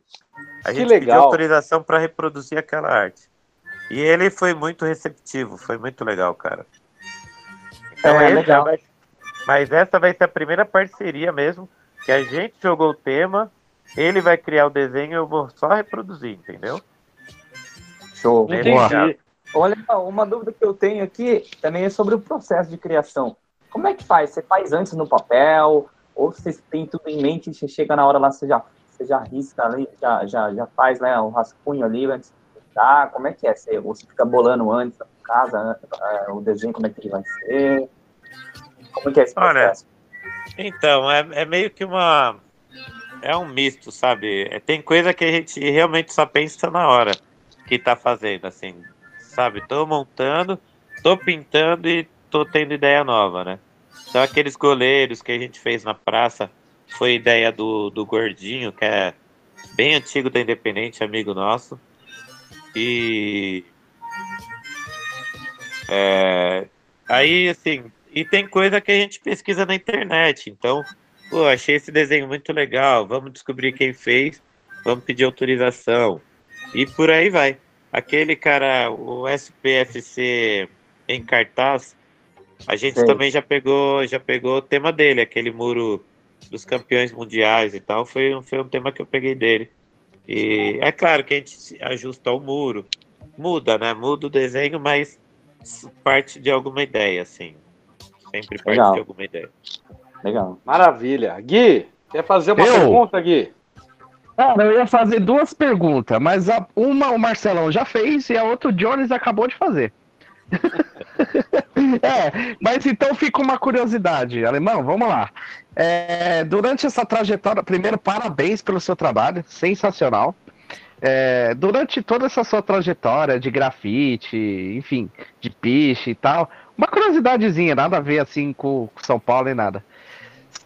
A Que gente pediu legal. autorização para reproduzir aquela arte. E ele foi muito receptivo, foi muito legal, cara. Então, É, legal. vai- mas essa vai ser a primeira parceria mesmo, que a gente jogou o tema, ele vai criar o desenho e eu vou só reproduzir, entendeu? Show. Entendi. Olha, uma dúvida que eu tenho aqui também é sobre o processo de criação. Como é que faz? Você faz antes no papel? Ou você tem tudo em mente e você chega na hora lá, você já, você já risca ali, já, já, já faz né, o rascunho ali antes de pintar? Como é que é? Você, você fica bolando antes na casa, né, é, o desenho, como é que ele vai ser? Como é que é esse Olha, processo? Então, é, é meio que uma. É um misto, sabe? É, Tem coisa que a gente realmente só pensa na hora que tá fazendo, assim. Sabe? Tô montando, tô pintando e tô tendo ideia nova, né? Então, aqueles goleiros que a gente fez na praça foi ideia do, do Gordinho, que é bem antigo da Independente, amigo nosso. E. É, aí, assim, e tem coisa que a gente pesquisa na internet. Então, pô, achei esse desenho muito legal. Vamos descobrir quem fez, vamos pedir autorização. E por aí vai. Aquele cara, o SPFC em cartaz, a gente Sei. também já pegou, já pegou o tema dele, aquele muro dos campeões mundiais e tal. Foi, um- foi um tema que eu peguei dele. E é claro que a gente se ajusta ao muro. Muda, né? Muda o desenho, mas parte de alguma ideia, assim. Sempre parte Legal. de alguma ideia. Legal. Maravilha. Gui, quer fazer uma Eu? pergunta, Gui? Cara, eu ia fazer duas perguntas, mas a- uma o Marcelão já fez e a outra o Jones acabou de fazer. é, mas então fica uma curiosidade, Alemão, vamos lá. É, durante essa trajetória, primeiro, parabéns pelo seu trabalho, sensacional. É, durante toda essa sua trajetória de grafite, enfim, de piche e tal, uma curiosidadezinha, nada a ver assim com, com São Paulo e nada.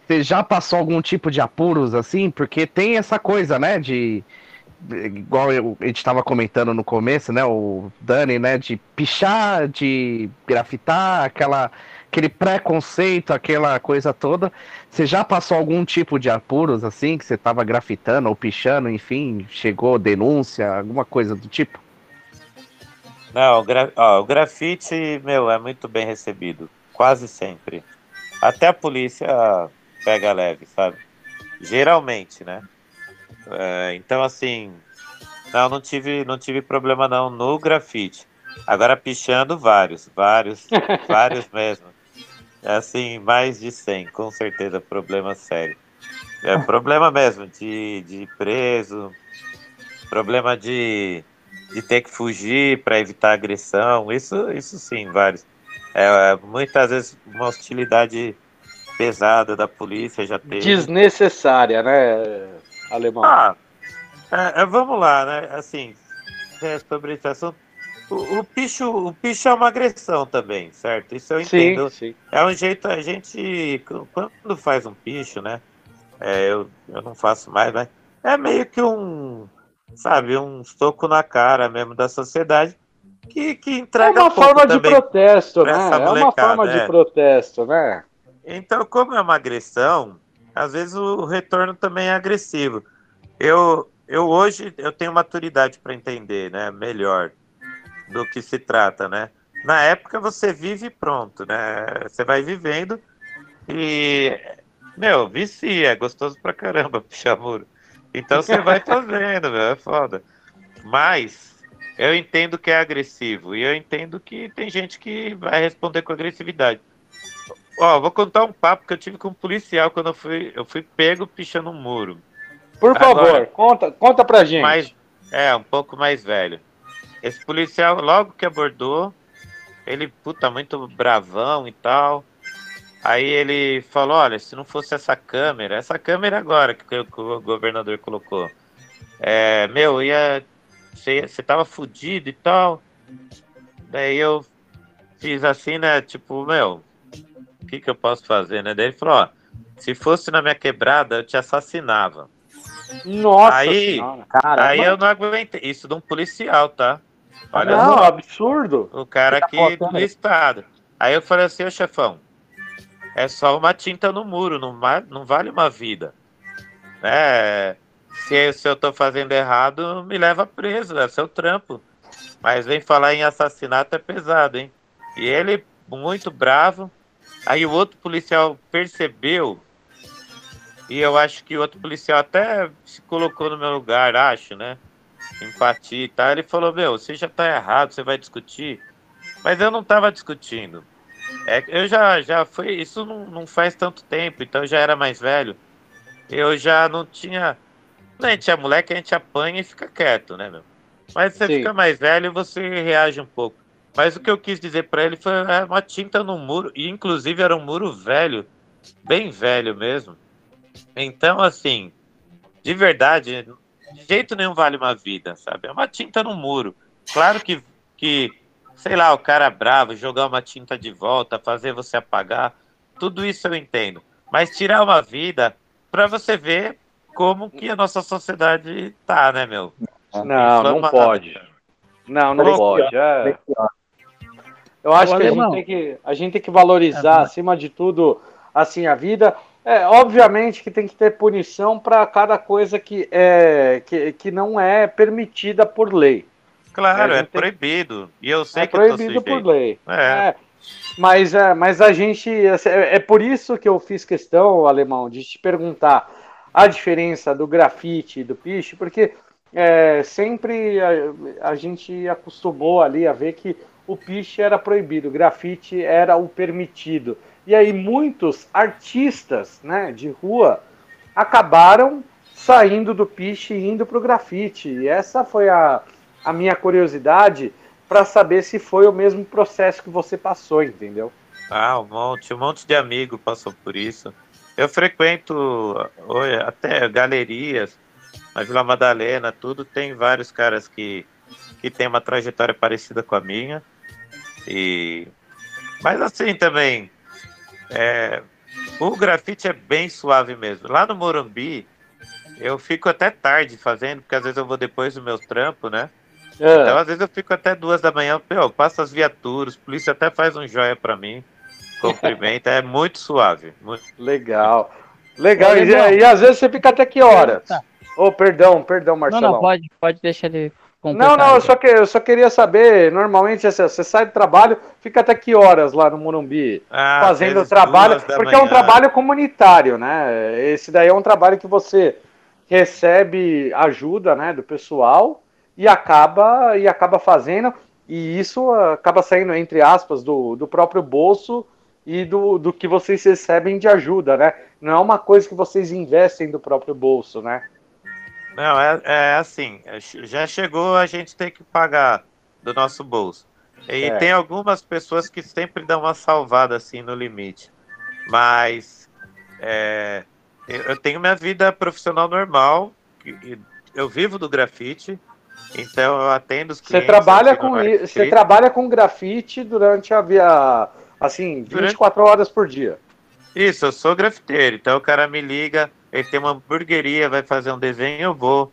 Você já passou algum tipo de apuros assim? Porque tem essa coisa, né, de igual eu- a gente estava comentando no começo, né, o Dani, né, de pichar, de grafitar, aquela aquele preconceito, aquela coisa toda. Você já passou algum tipo de apuros assim, que você estava grafitando ou pichando, enfim, chegou denúncia, alguma coisa do tipo? Não, gra- ó, o grafite, meu, é muito bem recebido. Quase sempre. Até a polícia pega leve, sabe? Geralmente, né? É, então, assim, não, não tive, não tive problema não no grafite. Agora pichando vários, vários, vários mesmo. É assim, mais de 100, com certeza, problema sério. É problema mesmo de, de preso, problema de, de ter que fugir para evitar agressão, isso, isso sim, vários. É, muitas vezes uma hostilidade pesada da polícia já teve. Desnecessária, né, Alemão? Ah, é, é, vamos lá, né? Assim, é, sobre esse assunto. O, o, picho, o picho é uma agressão também, certo? Isso eu sim, entendo. sim. É um jeito, a gente, quando faz um picho, né? É, eu, eu não faço mais, mas é meio que um, sabe, um soco na cara mesmo da sociedade que, que É entrega uma um pouco forma de protesto, né? É uma forma de é. protesto, né? Então, como é uma agressão, às vezes o retorno também é agressivo. Eu, eu hoje eu tenho maturidade para entender, né, melhor do que se trata, né? Na época você vive pronto, né? Você vai vivendo e meu, vicia, é gostoso pra caramba puxar muro. Então você vai fazendo, meu, é foda. Mas eu entendo que é agressivo e eu entendo que tem gente que vai responder com agressividade. Ó, vou contar um papo que eu tive com um policial quando eu fui, eu fui pego pichando um muro. Por favor, Agora- conta, conta pra gente. Mais, é, um pouco mais velho. Esse policial, logo que abordou, ele, puta, muito bravão e tal. Aí ele falou, olha, se não fosse essa câmera, essa câmera agora que, o- governador colocou, é, meu, ia, você, você tava fudido e tal. Daí eu fiz assim, né, tipo, meu, o que que eu posso fazer, né? Daí ele falou, ó, se fosse na minha quebrada, eu te assassinava. Nossa Aí- senhora. Cara, Aí eu não aguentei. Isso de um policial, tá? Olha Não, só, absurdo. o cara Tá aqui botando do aí. estado. Aí eu falei assim, ô chefão, é só uma tinta no muro, não, não vale uma vida. Né? Se, se eu tô fazendo errado, me leva preso, é seu trampo. Mas vem falar em assassinato é pesado, hein? E ele, muito bravo. Aí o outro policial percebeu, e eu acho que o outro policial até se colocou no meu lugar, acho, né? Empatia e tal. Ele falou: Meu, você já tá errado, você vai discutir. Mas eu não tava discutindo. É, eu já, já foi. Isso não, não faz tanto tempo, então eu já era mais velho. Eu já não tinha. Quando a gente é moleque, a gente apanha e fica quieto, né, meu? Mas você Sim. fica mais velho, você reage um pouco. Mas o que eu quis dizer pra ele foi é, uma tinta no muro, e inclusive era um muro velho, bem velho mesmo. Então, assim, de verdade, de jeito nenhum vale uma vida, sabe? É uma tinta no muro. Claro que, que sei lá, o cara bravo, jogar uma tinta de volta, fazer você apagar, tudo isso eu entendo. Mas tirar uma vida pra você ver como que a nossa sociedade tá, né, meu? Não, não pode. Não, não pode. é. Eu acho Ô, que a, gente tem que a gente tem que valorizar, É, acima de tudo, assim, a vida. É, obviamente que tem que ter punição para cada coisa que, é, que, que não é permitida por lei. Claro, é tem- proibido. E eu sei é que tô proibido por lei. É. É, mas, é, mas a gente. É, é por isso que eu fiz questão, Alemão, de te perguntar a diferença do grafite e do piche, porque é, sempre a, a gente acostumou ali a ver que o piche era proibido, o grafite era o permitido. E aí muitos artistas né, de rua acabaram saindo do piche e indo para o grafite. E essa foi a, a minha curiosidade para saber se foi o mesmo processo que você passou, entendeu? Ah, um monte, um monte de amigo passou por isso. Eu frequento até galerias, na Vila Madalena, tudo. Tem vários caras que, que têm uma trajetória parecida com a minha. E... Mas assim também, é, o grafite é bem suave mesmo. Lá no Morumbi, eu fico até tarde fazendo, porque às vezes eu vou depois do meu trampo, né? Então, Ah, às vezes eu fico até duas da manhã, eu passo as viaturas, a polícia até faz um joia pra mim, cumprimenta, é muito suave. Muito... legal. Legal. E, e às vezes você fica até que horas? Tá. Oh, perdão, perdão, Não, Marcelão. não, pode, pode deixar ele Não, não, eu só, que, eu só queria saber, normalmente assim, você sai do trabalho, fica até que horas lá no Morumbi? Ah, fazendo vezes trabalho, porque é um manhã. trabalho comunitário, né? Esse daí é um trabalho que você recebe ajuda, né, do pessoal e acaba e acaba fazendo e isso acaba saindo entre aspas do, do próprio bolso e do, do que vocês recebem de ajuda, né? Não é uma coisa que vocês investem do próprio bolso, né? Não, é, é assim, é, já chegou a gente ter que pagar do nosso bolso. E É. tem algumas pessoas que sempre dão uma salvada assim no limite. Mas é, eu tenho minha vida profissional normal, eu vivo do grafite, então eu atendo os Você clientes. trabalha eu digo, com "Olha, i- você escrito". trabalha com grafite durante a via assim, Durante- 24 horas por dia. Isso, eu sou grafiteiro, então o cara me liga, ele tem uma hamburgueria, vai fazer um desenho, eu vou.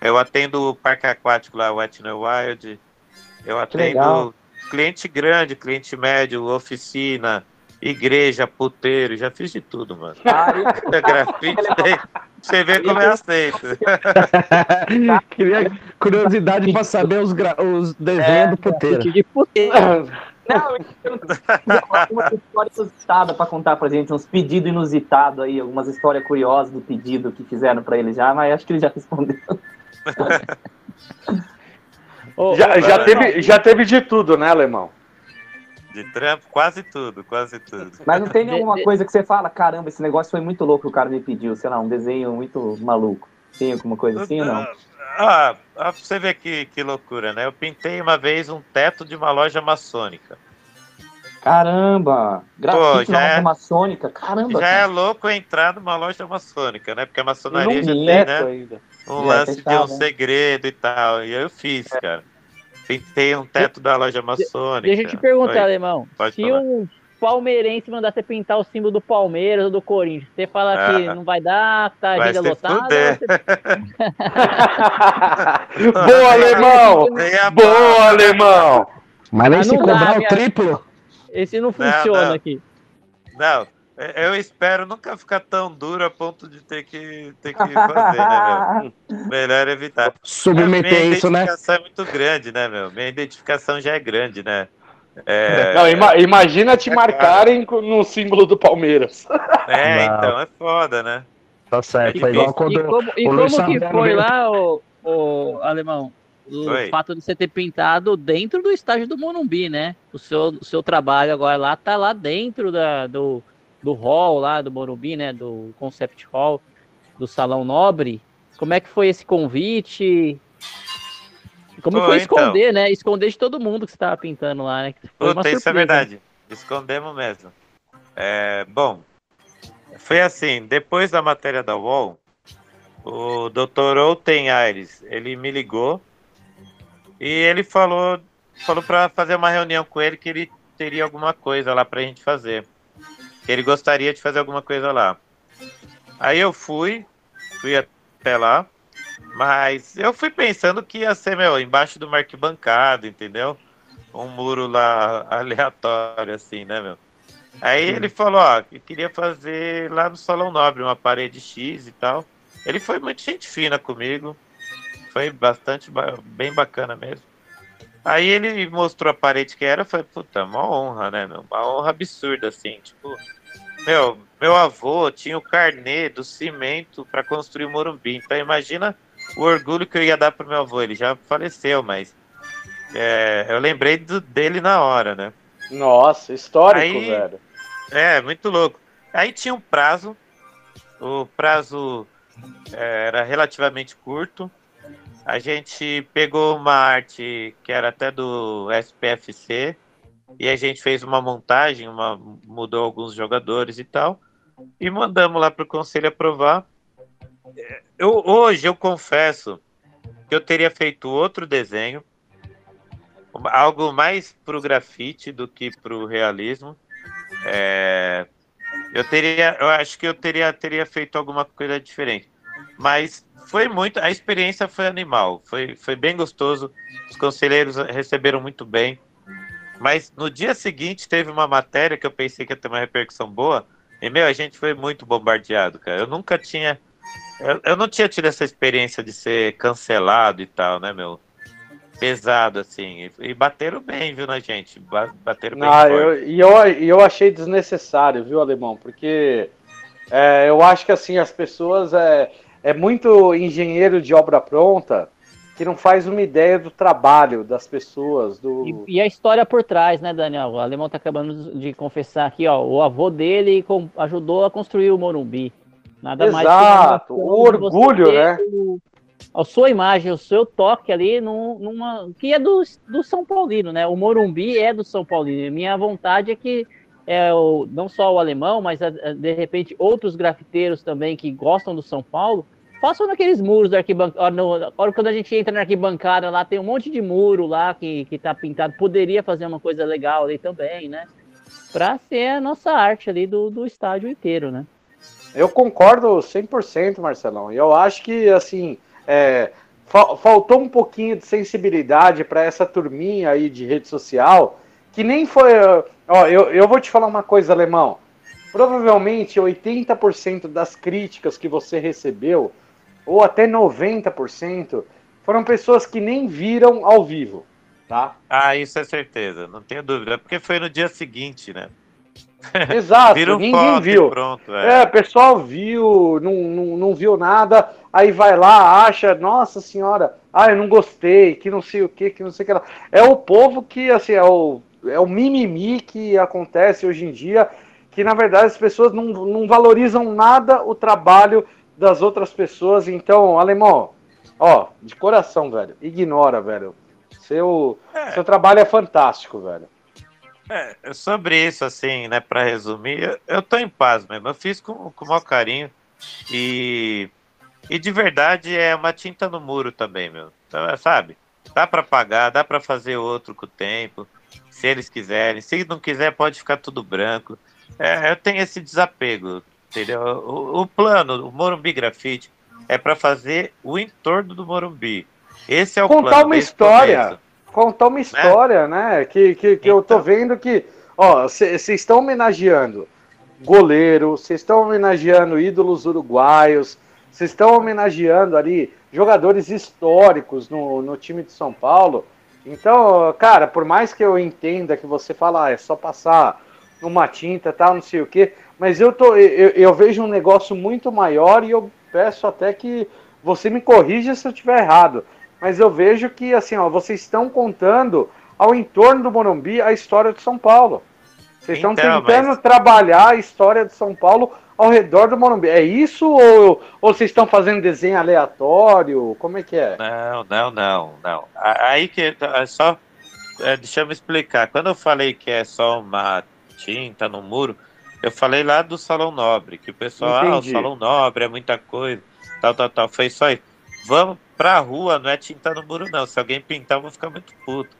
Eu atendo o parque aquático lá, Wet n Wild. Eu atendo cliente grande, cliente médio, oficina, igreja, puteiro, já fiz de tudo, mano. Ah, grafite, você vê como é aceito. Queria curiosidade para saber os, gra... os desenhos é, do puteiro. De puteiro. Não, uma história inusitada para contar pra gente, uns pedidos inusitados aí, algumas histórias curiosas do pedido que fizeram para ele já, mas acho que ele já respondeu. já, já, teve, já teve de tudo, né, Alemão? De trampo, quase tudo, quase tudo. Mas não tem nenhuma coisa que você fala, caramba, esse negócio foi muito louco que o cara me pediu, sei lá, um desenho muito maluco. Tem alguma coisa assim ou não? Ah, ah você vê que, que loucura, né? Eu pintei uma vez um teto de uma loja maçônica. Caramba! Grafite Pô, já é, maçônica, caramba! Já cara. é louco entrar numa loja maçônica, né? Porque a maçonaria já tem, né? Ainda. Um lance de um né? segredo e tal. E eu fiz, é. cara. Pintei um teto da loja maçônica. Deixa eu te perguntar, Oi. Alemão. Pode se falar. um palmeirense mandar você pintar o símbolo do Palmeiras ou do Corinthians, você fala ah, que não vai dar, tá a agenda lotada? Você... Boa, Alemão! Boa, Alemão! Mas nem se cobrar o triplo. Esse não funciona não, não. aqui. Não, eu espero nunca ficar tão duro a ponto de ter que, ter que fazer, né, meu? Melhor evitar. Submeter isso, né? Minha identificação é muito grande, né, meu? Minha identificação já é grande, né? É... Não, ima imagina te é marcarem cara. no símbolo do Palmeiras. É, Não. então é foda, né? Tá certo. Foi igual quando e como, e como que foi lá, o, o alemão? o Oi. fato de você ter pintado dentro do estágio do Monumbi, né? O seu, o seu trabalho agora lá tá lá dentro da, do, do hall lá do Morumbi, né? Do Concept Hall, do Salão Nobre. Como é que foi esse convite? Como foi esconder, então. né? Esconder de todo mundo que você estava pintando lá, né? Foi Puta, isso é verdade. Escondemos mesmo. É, bom, foi assim, depois da matéria da UOL, o Dr. Outen Aires, ele me ligou e ele falou, falou para fazer uma reunião com ele que ele teria alguma coisa lá para a gente fazer. Que ele gostaria de fazer alguma coisa lá. Aí eu fui, fui até lá, mas eu fui pensando que ia ser, meu, embaixo do arquibancada, entendeu? Um muro lá aleatório, assim, né, meu? Aí ele falou, ó, que queria fazer lá no Salão Nobre uma parede X e tal. Ele foi muito gente fina comigo foi bastante bem bacana mesmo. Aí ele mostrou a parede que era, foi, puta, uma honra, né, meu? Uma honra absurda, assim, tipo, meu, meu avô tinha o carnê do cimento para construir o Morumbi. Então imagina o orgulho que eu ia dar pro meu avô. Ele já faleceu, mas é, eu lembrei do, dele na hora, né? Nossa, histórico, Aí, velho. É, muito louco. Aí tinha um prazo, o prazo é, era relativamente curto. A gente pegou uma arte que era até do SPFC e a gente fez uma montagem, uma, mudou alguns jogadores e tal, e mandamos lá para o conselho aprovar. Eu, hoje eu confesso que eu teria feito outro desenho, algo mais para o grafite do que para o realismo. É, eu teria, eu acho que eu teria, teria feito alguma coisa diferente. Mas foi muito, a experiência foi animal, foi, foi bem gostoso. Os conselheiros receberam muito bem. Mas no dia seguinte teve uma matéria que eu pensei que ia ter uma repercussão boa. E, meu, a gente foi muito bombardeado, cara. Eu nunca tinha. Eu, eu não tinha tido essa experiência de ser cancelado e tal, né, meu? Pesado, assim. E, e bateram bem, viu, na gente? Bateram bem. Ah, eu, e eu, eu achei desnecessário, viu, Alemão? Porque é, eu acho que, assim, as pessoas. É, é muito engenheiro de obra pronta que não faz uma ideia do trabalho das pessoas. Do... E, e a história por trás, né, Daniel? O Alemão tá acabando de confessar aqui, ó, o avô dele ajudou a construir o Morumbi. Nada Exato, mais Exato, o orgulho, né? O, a sua imagem, o seu toque ali num, numa. que é do, do São Paulino, né? O Morumbi é do São Paulino. Minha vontade é que é, o, não só o alemão, mas de repente outros grafiteiros também que gostam do São Paulo, passam naqueles muros da arquibancada. Quando a gente entra na arquibancada lá, tem um monte de muro lá que, que tá pintado. Poderia fazer uma coisa legal ali também, né? Pra ser a nossa arte ali do, do estádio inteiro, né? Eu concordo 100%, Marcelão. E eu acho que, assim, é, fa faltou um pouquinho de sensibilidade para essa turminha aí de rede social, que nem foi. Ó, eu, eu vou te falar uma coisa, Alemão. Provavelmente 80% das críticas que você recebeu, ou até 90%, foram pessoas que nem viram ao vivo, tá? Ah, isso é certeza, não tenho dúvida. Porque foi no dia seguinte, né? Exato, um ninguém viu. Pronto, é. é, o pessoal viu, não, não, não viu nada, aí vai lá, acha, nossa senhora, ah, eu não gostei, que não sei o que, que não sei o que lá. É o povo que, assim, é o, é o mimimi que acontece hoje em dia, que na verdade as pessoas não, não valorizam nada o trabalho das outras pessoas. Então, alemão, ó, de coração, velho, ignora, velho. Seu, é. seu trabalho é fantástico, velho. É, sobre isso, assim, né, para resumir, eu, eu tô em paz mesmo. Eu fiz com, com o maior carinho e, e de verdade é uma tinta no muro também, meu. Então, é, sabe? Dá para pagar, dá para fazer outro com o tempo, se eles quiserem. Se não quiser, pode ficar tudo branco. É, eu tenho esse desapego, entendeu? O, o plano, o Morumbi Grafite, é para fazer o entorno do Morumbi. Esse é o Contar plano. uma história contar uma história, né? né? Que, que, que então. eu tô então. vendo que, ó, vocês estão homenageando goleiro, vocês estão homenageando ídolos uruguaios, vocês estão homenageando ali jogadores históricos no, no time de São Paulo. Então, cara, por mais que eu entenda que você fala, ah, é só passar uma tinta, tal, não sei o quê, mas eu, tô, eu, eu vejo um negócio muito maior e eu peço até que você me corrija se eu estiver errado mas eu vejo que assim, ó, vocês estão contando ao entorno do Morumbi a história de São Paulo. Vocês então, estão tentando mas... trabalhar a história de São Paulo ao redor do Morumbi. É isso ou, ou vocês estão fazendo desenho aleatório? Como é que é? Não, não, não, não. Aí que é só é, deixa eu me explicar. Quando eu falei que é só uma tinta no muro, eu falei lá do Salão Nobre, que o pessoal, Entendi. ah, o Salão Nobre é muita coisa, tal, tal, tal. Foi só isso. Vamos pra rua, não é tinta no muro, não. Se alguém pintar, eu vou ficar muito puto.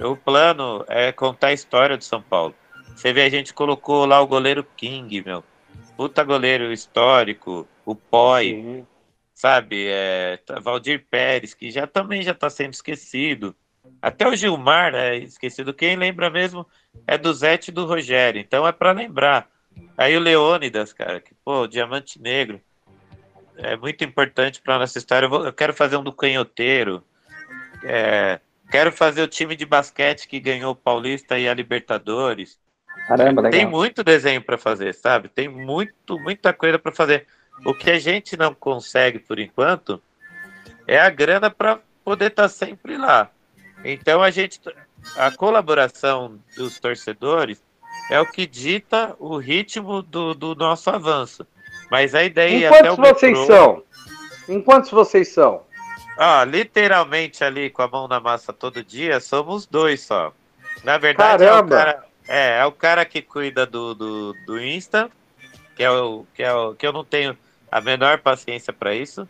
O plano é contar a história de São Paulo. Você vê, a gente colocou lá o goleiro King, meu. Puta goleiro histórico, o Poi, Sim. sabe? É, Valdir Pérez, que já também já tá sendo esquecido. Até o Gilmar é esquecido. Quem lembra mesmo é do Zete e do Rogério. Então é para lembrar. Aí o Leônidas, cara, que, pô, Diamante Negro é muito importante para nossa história. Eu, vou, eu, quero fazer um do canhoteiro. É, quero fazer o time de basquete que ganhou o Paulista e a Libertadores. Caramba, legal. Tem muito desenho para fazer, sabe? Tem muito, muita coisa para fazer. O que a gente não consegue por enquanto é a grana para poder estar tá sempre lá. Então a gente, a colaboração dos torcedores é o que dita o ritmo do, do nosso avanço. Mas a ideia em quantos vocês metrô... são? Em quantos vocês são? Ah, literalmente ali com a mão na massa todo dia, somos dois só. Na verdade, é o, cara, é, é o cara que cuida do, do, do Insta, que é, o, que é o que eu não tenho a menor paciência para isso.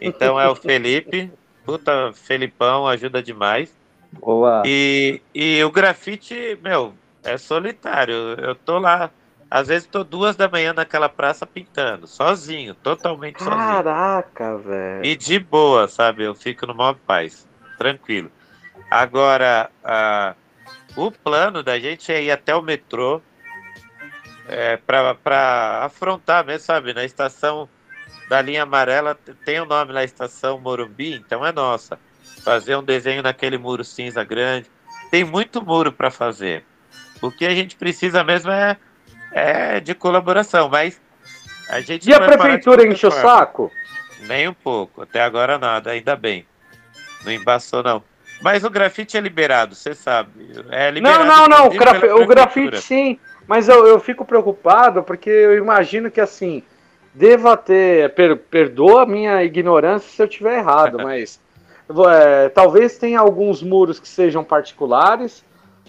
Então é o Felipe. Puta, Felipão ajuda demais. Boa. E, e o grafite, meu, é solitário. Eu tô lá às vezes tô duas da manhã naquela praça pintando, sozinho, totalmente Caraca, sozinho. Caraca, velho. E de boa, sabe? Eu fico no maior paz, tranquilo. Agora, o plano da gente é ir até o metrô é, para afrontar mesmo, sabe? Na estação da linha amarela tem o nome na estação Morumbi, então é nossa. Fazer um desenho naquele muro cinza grande. Tem muito muro para fazer. O que a gente precisa mesmo é é de colaboração, mas a gente. E a prefeitura enche o saco? Nem um pouco, até agora nada, ainda bem. Não embaçou, não. Mas o grafite é liberado, você sabe. É liberado, não, não, não. O grafite sim. Mas eu, eu fico preocupado porque eu imagino que assim. Deva ter. Per, perdoa a minha ignorância se eu tiver errado, mas. É, talvez tenha alguns muros que sejam particulares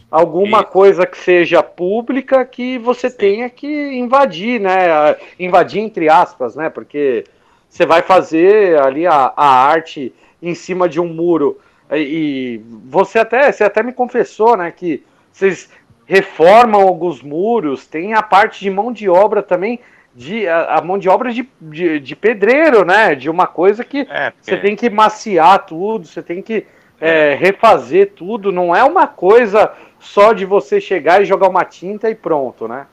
alguma Isso. coisa que seja pública que você Sim. tenha que invadir, né? Invadir entre aspas, né? Porque você vai fazer ali a, a arte em cima de um muro e, e você até você até me confessou, né? Que vocês reformam alguns muros, tem a parte de mão de obra também de a, a mão de obra de, de, de, pedreiro, né? De uma coisa que é, você tem que maciar tudo, você tem que é, refazer tudo. Não é uma coisa só de você chegar e jogar uma tinta e pronto, né?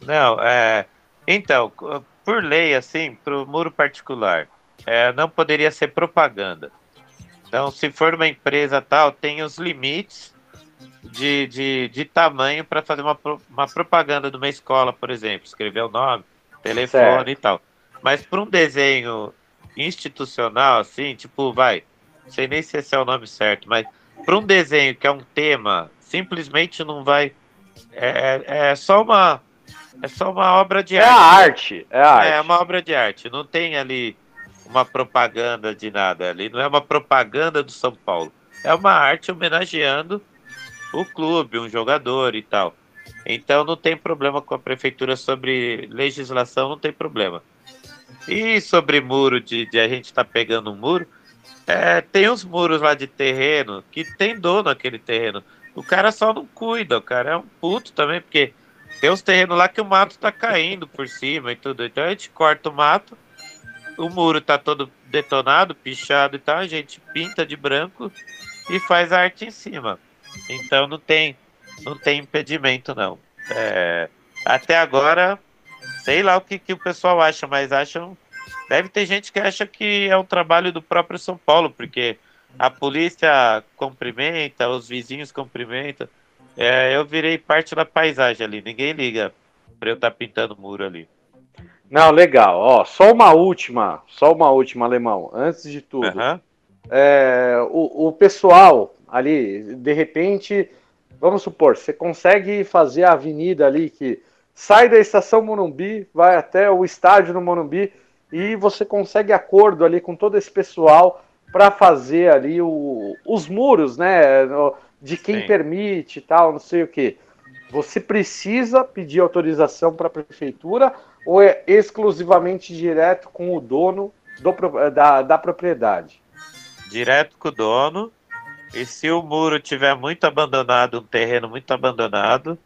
Não, é. Então, por lei, assim, para o muro particular, é, não poderia ser propaganda. Então, se for uma empresa tal, tem os limites de, de, de tamanho para fazer uma, uma propaganda de uma escola, por exemplo, escrever o nome, telefone certo. e tal. Mas para um desenho institucional, assim, tipo, vai, não sei nem se esse é o nome certo, mas para um desenho que é um tema, simplesmente não vai. É, é, é só uma. É só uma obra de é arte. A arte. É a arte. É uma obra de arte. Não tem ali uma propaganda de nada ali. Não é uma propaganda do São Paulo. É uma arte homenageando o clube, um jogador e tal. Então não tem problema com a prefeitura sobre legislação, não tem problema. E sobre muro, de, de a gente estar tá pegando um muro, é, tem uns muros lá de terreno que tem dono aquele terreno. O cara só não cuida, o cara é um puto também, porque tem uns terrenos lá que o mato tá caindo por cima e tudo. Então a gente corta o mato, o muro tá todo detonado, pichado e tal, a gente pinta de branco e faz a arte em cima. Então não tem, não tem impedimento não. É, até agora, sei lá o que, que o pessoal acha, mas acham. Deve ter gente que acha que é um trabalho do próprio São Paulo, porque a polícia cumprimenta, os vizinhos cumprimentam. É, eu virei parte da paisagem ali, ninguém liga para eu estar tá pintando muro ali. Não, legal. Ó, só uma última, só uma última, alemão. Antes de tudo, uhum. é, o, o pessoal ali, de repente, vamos supor, você consegue fazer a avenida ali que sai da estação Morumbi, vai até o estádio no Morumbi e você consegue acordo ali com todo esse pessoal para fazer ali o, os muros, né? De quem Sim. permite e tal, não sei o que. Você precisa pedir autorização para a prefeitura ou é exclusivamente direto com o dono do, da, da propriedade? Direto com o dono e se o muro tiver muito abandonado, um terreno muito abandonado,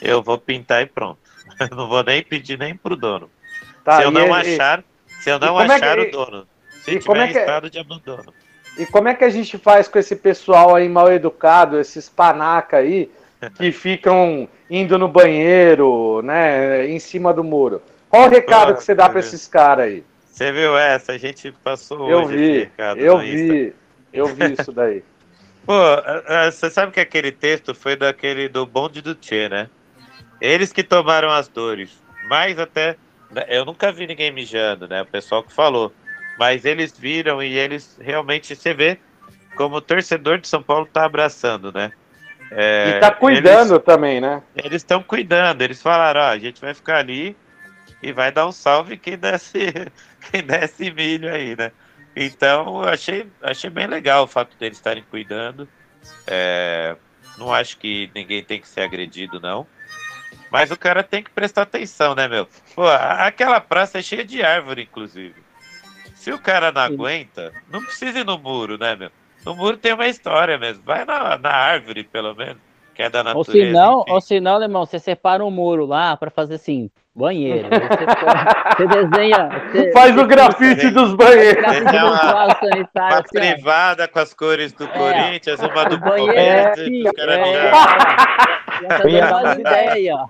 eu vou pintar e pronto. Eu não vou nem pedir nem pro dono. Tá, se eu não e, achar, se eu não achar é que, o dono, se tiver é que, em estado de abandono. E como é que a gente faz com esse pessoal aí mal educado, esses panaca aí, que ficam indo no banheiro, né, em cima do muro? Qual o recado que você dá para esses caras aí? Você viu essa? A gente passou eu hoje vi, recado Eu vi, eu vi isso daí. Pô, você sabe que aquele texto foi daquele do bonde do Tchê, né? Eles que tomaram as dores. Mais até. Né, eu nunca vi ninguém mijando, né? O pessoal que falou. Mas eles viram e eles realmente você vê como o torcedor de São Paulo tá abraçando, né? É, e tá cuidando eles, também, né? Eles estão cuidando. Eles falaram: ó, a gente vai ficar ali e vai dar um salve quem desce, quem desce milho aí, né? Então, achei, achei bem legal o fato deles estarem cuidando. É, não acho que ninguém tem que ser agredido, não. Mas o cara tem que prestar atenção, né, meu? Pô, aquela praça é cheia de árvore, inclusive. Se o cara não aguenta, não precisa ir no muro, né, meu? No muro tem uma história mesmo. Vai na, na árvore, pelo menos, que é da natureza. Ou se não, ou se não, irmão, você separa um muro lá para fazer assim, banheiro. Você, você desenha. Você, Faz o grafite dos banheiros. Uma, uma assim, privada com as cores do é, Corinthians, uma do Palmeiras. É, os caras é, viram. uma ideia aí, ó.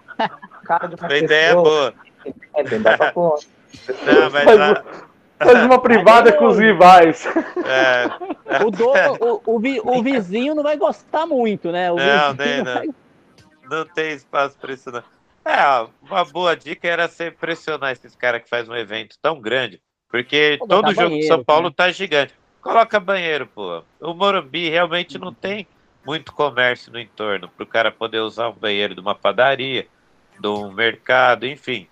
A ideia é boa. É bem dá pra pôr. Não, mas lá... faz uma privada com os rivais. É. O, dono, o, o, o, vizinho não vai gostar muito, né? O não, nem, não. Vai... Não tem espaço para isso, não. É, uma boa dica era você pressionar esses caras que faz um evento tão grande, porque todo jogo de São Paulo né? tá gigante. Coloca banheiro, pô. O Morumbi realmente não tem muito comércio no entorno para o cara poder usar um banheiro de uma padaria, de um mercado, enfim.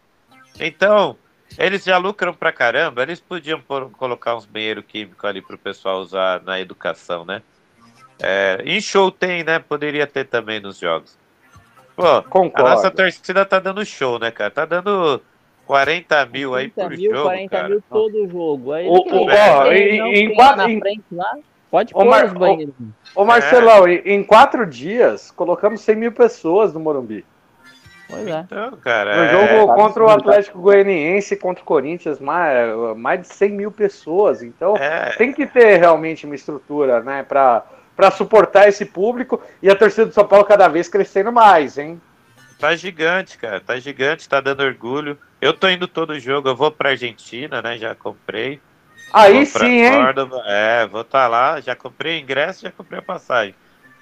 Então, eles já lucram pra caramba, eles podiam pôr, colocar uns banheiros químicos ali para o pessoal usar na educação, né? É, em show tem, né? Poderia ter também nos jogos. Pô, Concordo. a nossa torcida tá dando show, né, cara? Tá dando 40 mil aí por mil, jogo, 40 cara. mil todo jogo. Aí, o, o, ó, em, quatro, frente lá, pode pôr Mar... os banheiros. Ô, Marcelão, é. em quatro dias, colocamos 100 mil pessoas no Morumbi. Pois é. Então, cara. No é- jogo tá contra o tá? Atlético Goianiense contra o Corinthians, mais, mais de 100 mil pessoas. Então, É, tem que ter realmente uma estrutura, né, para para suportar esse público e a torcida do São Paulo cada vez crescendo mais, hein? tá gigante, cara. Tá gigante, tá dando orgulho. Eu tô indo todo jogo, eu vou pra Argentina, né? Já comprei. Aí sim, hein? Córdoba. É, vou estar lá, já comprei o ingresso, já comprei a passagem.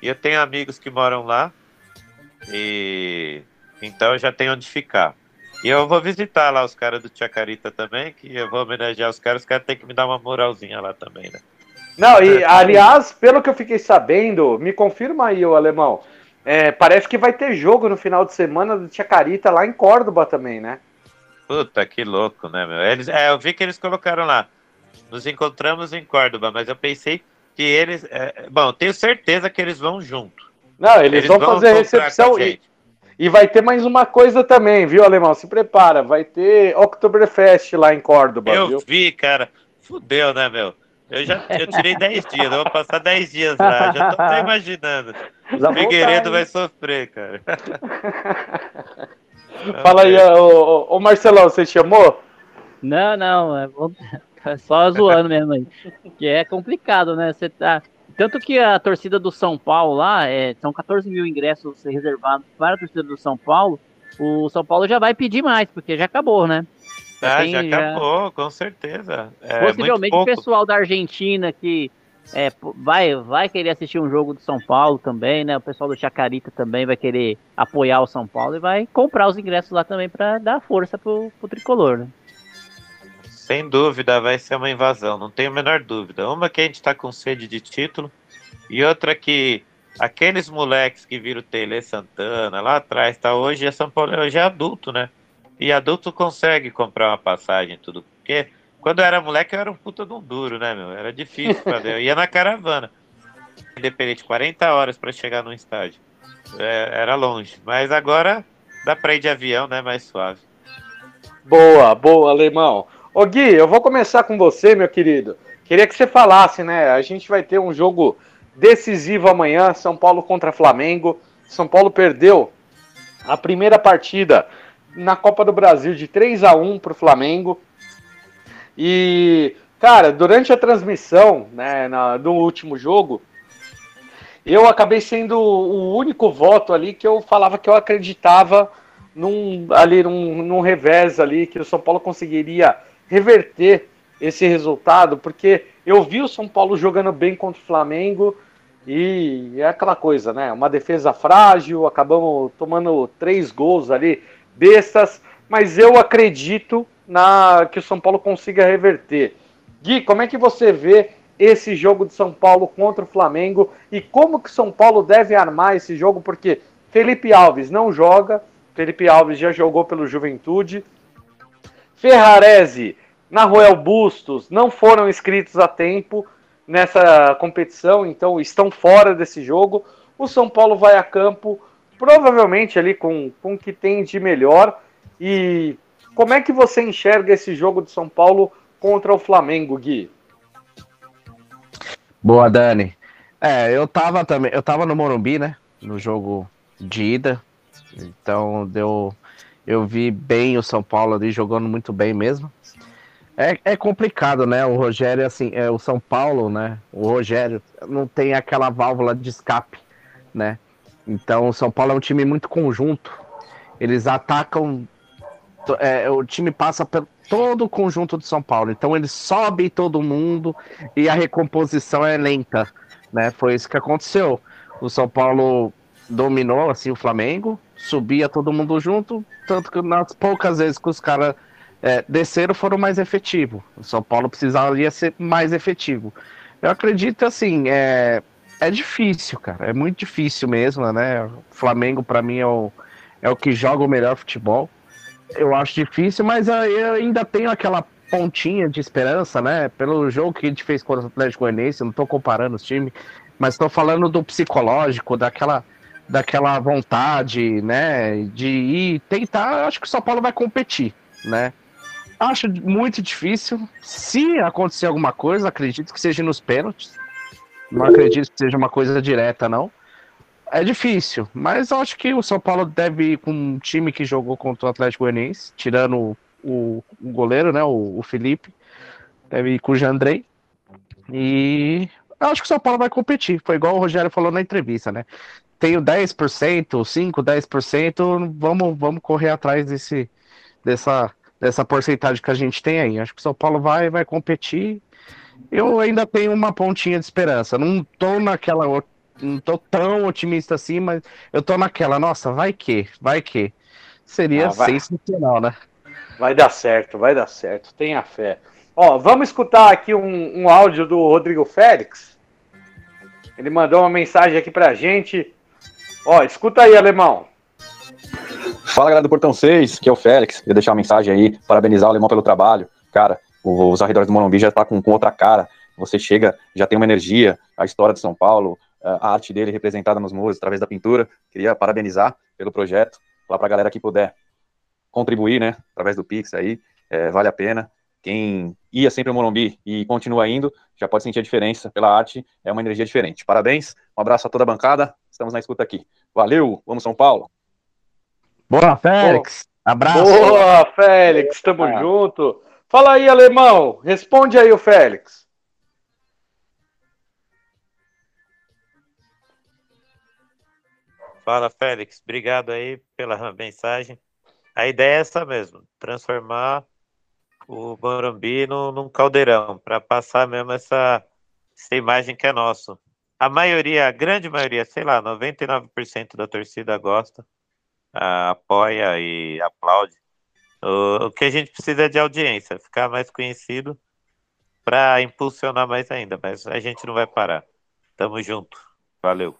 E eu tenho amigos que moram lá. E então eu já tenho onde ficar. E eu vou visitar lá os caras do Chacarita também, que eu vou homenagear os caras, os caras têm que me dar uma moralzinha lá também, né? Não, e aliás, pelo que eu fiquei sabendo, me confirma aí, o alemão. é, parece que vai ter jogo no final de semana do Chacarita lá em Córdoba também, né? Puta, que louco, né, meu? Eles, é, eu vi que eles colocaram lá. Nos encontramos em Córdoba, mas eu pensei que eles. é, bom, tenho certeza que eles vão junto. Não, eles, vão, fazer a comprar recepção e. e vai ter mais uma coisa também, viu, alemão? Se prepara, vai ter Oktoberfest lá em Córdoba, Eu viu? vi, cara. Fudeu, né, meu? Eu já eu tirei 10 dias, eu vou passar 10 dias lá. Já tô até imaginando. Já Figueiredo voltar, vai hein? sofrer, cara. Fala aí, ô, ô, ô, Marcelão, você chamou? Não, não, é é só zoando mesmo aí. Que é complicado, né? Você tá. Tanto que a torcida do São Paulo lá, é, são 14 mil ingressos reservados para a torcida do São Paulo. O São Paulo já vai pedir mais, porque já acabou, né? Ah, tem- já já- acabou, com certeza. É Possivelmente muito o pessoal da Argentina que é, vai, vai querer assistir um jogo do São Paulo também, né? O pessoal do Chacarita também vai querer apoiar o São Paulo e vai comprar os ingressos lá também para dar força pro, pro tricolor, né? Sem dúvida, vai ser uma invasão, não tenho a menor dúvida. Uma que a gente tá com sede de título, e outra que aqueles moleques que viram Tele Santana lá atrás, tá? Hoje é São Paulo, hoje é adulto, né? E adulto consegue comprar uma passagem e tudo. Porque quando eu era moleque, eu era um puta de um duro, né, meu? Era difícil fazer. Eu ia na caravana. Independente, 40 horas para chegar num estádio. É, era longe. Mas agora dá pra ir de avião, né? Mais suave. Boa, boa, alemão. Ô Gui, eu vou começar com você, meu querido. Queria que você falasse, né? A gente vai ter um jogo decisivo amanhã, São Paulo contra Flamengo. São Paulo perdeu a primeira partida na Copa do Brasil de 3 a 1 para o Flamengo. E, cara, durante a transmissão né, na- do último jogo, eu acabei sendo o único voto ali que eu falava que eu acreditava num, ali num, num revés ali, que o São Paulo conseguiria reverter esse resultado, porque eu vi o São Paulo jogando bem contra o Flamengo e é aquela coisa, né? Uma defesa frágil, acabamos tomando três gols ali, bestas, mas eu acredito na que o São Paulo consiga reverter. Gui, como é que você vê esse jogo de São Paulo contra o Flamengo e como que São Paulo deve armar esse jogo? Porque Felipe Alves não joga, Felipe Alves já jogou pelo Juventude, Ferrarese, Naruel Bustos não foram inscritos a tempo nessa competição, então estão fora desse jogo. O São Paulo vai a campo, provavelmente ali com, com o que tem de melhor. E como é que você enxerga esse jogo de São Paulo contra o Flamengo, Gui? Boa, Dani. É, eu tava também, eu tava no Morumbi, né? No jogo de ida. Então deu. Eu vi bem o São Paulo ali jogando muito bem mesmo. É, é complicado, né? O Rogério, assim, é o São Paulo, né? O Rogério não tem aquela válvula de escape, né? Então o São Paulo é um time muito conjunto. Eles atacam. é, o time passa por todo o conjunto do São Paulo. Então ele sobe todo mundo e a recomposição é lenta, né? Foi isso que aconteceu. O São Paulo dominou assim o Flamengo, subia todo mundo junto, tanto que nas poucas vezes que os caras é, desceram foram mais efetivos. O São Paulo precisaria ser mais efetivo. Eu acredito assim, é, é difícil, cara, é muito difícil mesmo, né? O Flamengo para mim é o, é o que joga o melhor futebol. Eu acho difícil, mas eu ainda tenho aquela pontinha de esperança, né? Pelo jogo que a gente fez contra o Atlético Goianiense, não tô comparando os times, mas estou falando do psicológico, daquela, daquela vontade, né? De ir tentar. Acho que o São Paulo vai competir, né? Acho muito difícil. Se acontecer alguma coisa, acredito que seja nos pênaltis. Não acredito que seja uma coisa direta, não. É difícil, mas eu acho que o São Paulo deve ir com um time que jogou contra o Atlético Goianiense, tirando o, o goleiro, né, o, o, Felipe, deve ir com o Jandrei. E eu acho que o São Paulo vai competir. Foi igual o Rogério falou na entrevista, né? Tenho 10%, 5, 10%, vamos, vamos correr atrás desse, dessa, dessa porcentagem que a gente tem aí. Acho que o São Paulo vai, vai competir. Eu ainda tenho uma pontinha de esperança. Não tô naquela não tô tão otimista assim, mas eu tô naquela, nossa, vai que, vai que. Seria ah, vai. sensacional, né? Vai dar certo, vai dar certo, tenha fé. Ó, vamos escutar aqui um, um áudio do Rodrigo Félix. Ele mandou uma mensagem aqui pra gente. Ó, escuta aí, alemão. Fala galera do Portão 6, que é o Félix. Queria deixar uma mensagem aí, parabenizar o alemão pelo trabalho. Cara, os arredores do Morumbi já tá com, com outra cara. Você chega, já tem uma energia, a história de São Paulo, a arte dele representada nos muros através da pintura. Queria parabenizar pelo projeto. Falar para a galera que puder contribuir, né, através do Pix aí, é, vale a pena. Quem ia sempre ao Morumbi e continua indo, já pode sentir a diferença pela arte, é uma energia diferente. Parabéns, um abraço a toda a bancada, estamos na escuta aqui. Valeu, vamos São Paulo. Boa, Félix. Boa. Abraço. Boa, Félix, tamo ah. junto. Fala aí, alemão, responde aí o Félix. Fala, Félix. Obrigado aí pela mensagem. A ideia é essa mesmo, transformar o Morumbi num, num caldeirão, para passar mesmo essa, essa imagem que é nosso. A maioria, a grande maioria, sei lá, 99% da torcida gosta, uh, apoia e aplaude. O, o que a gente precisa é de audiência, ficar mais conhecido para impulsionar mais ainda, mas a gente não vai parar. Tamo junto. Valeu.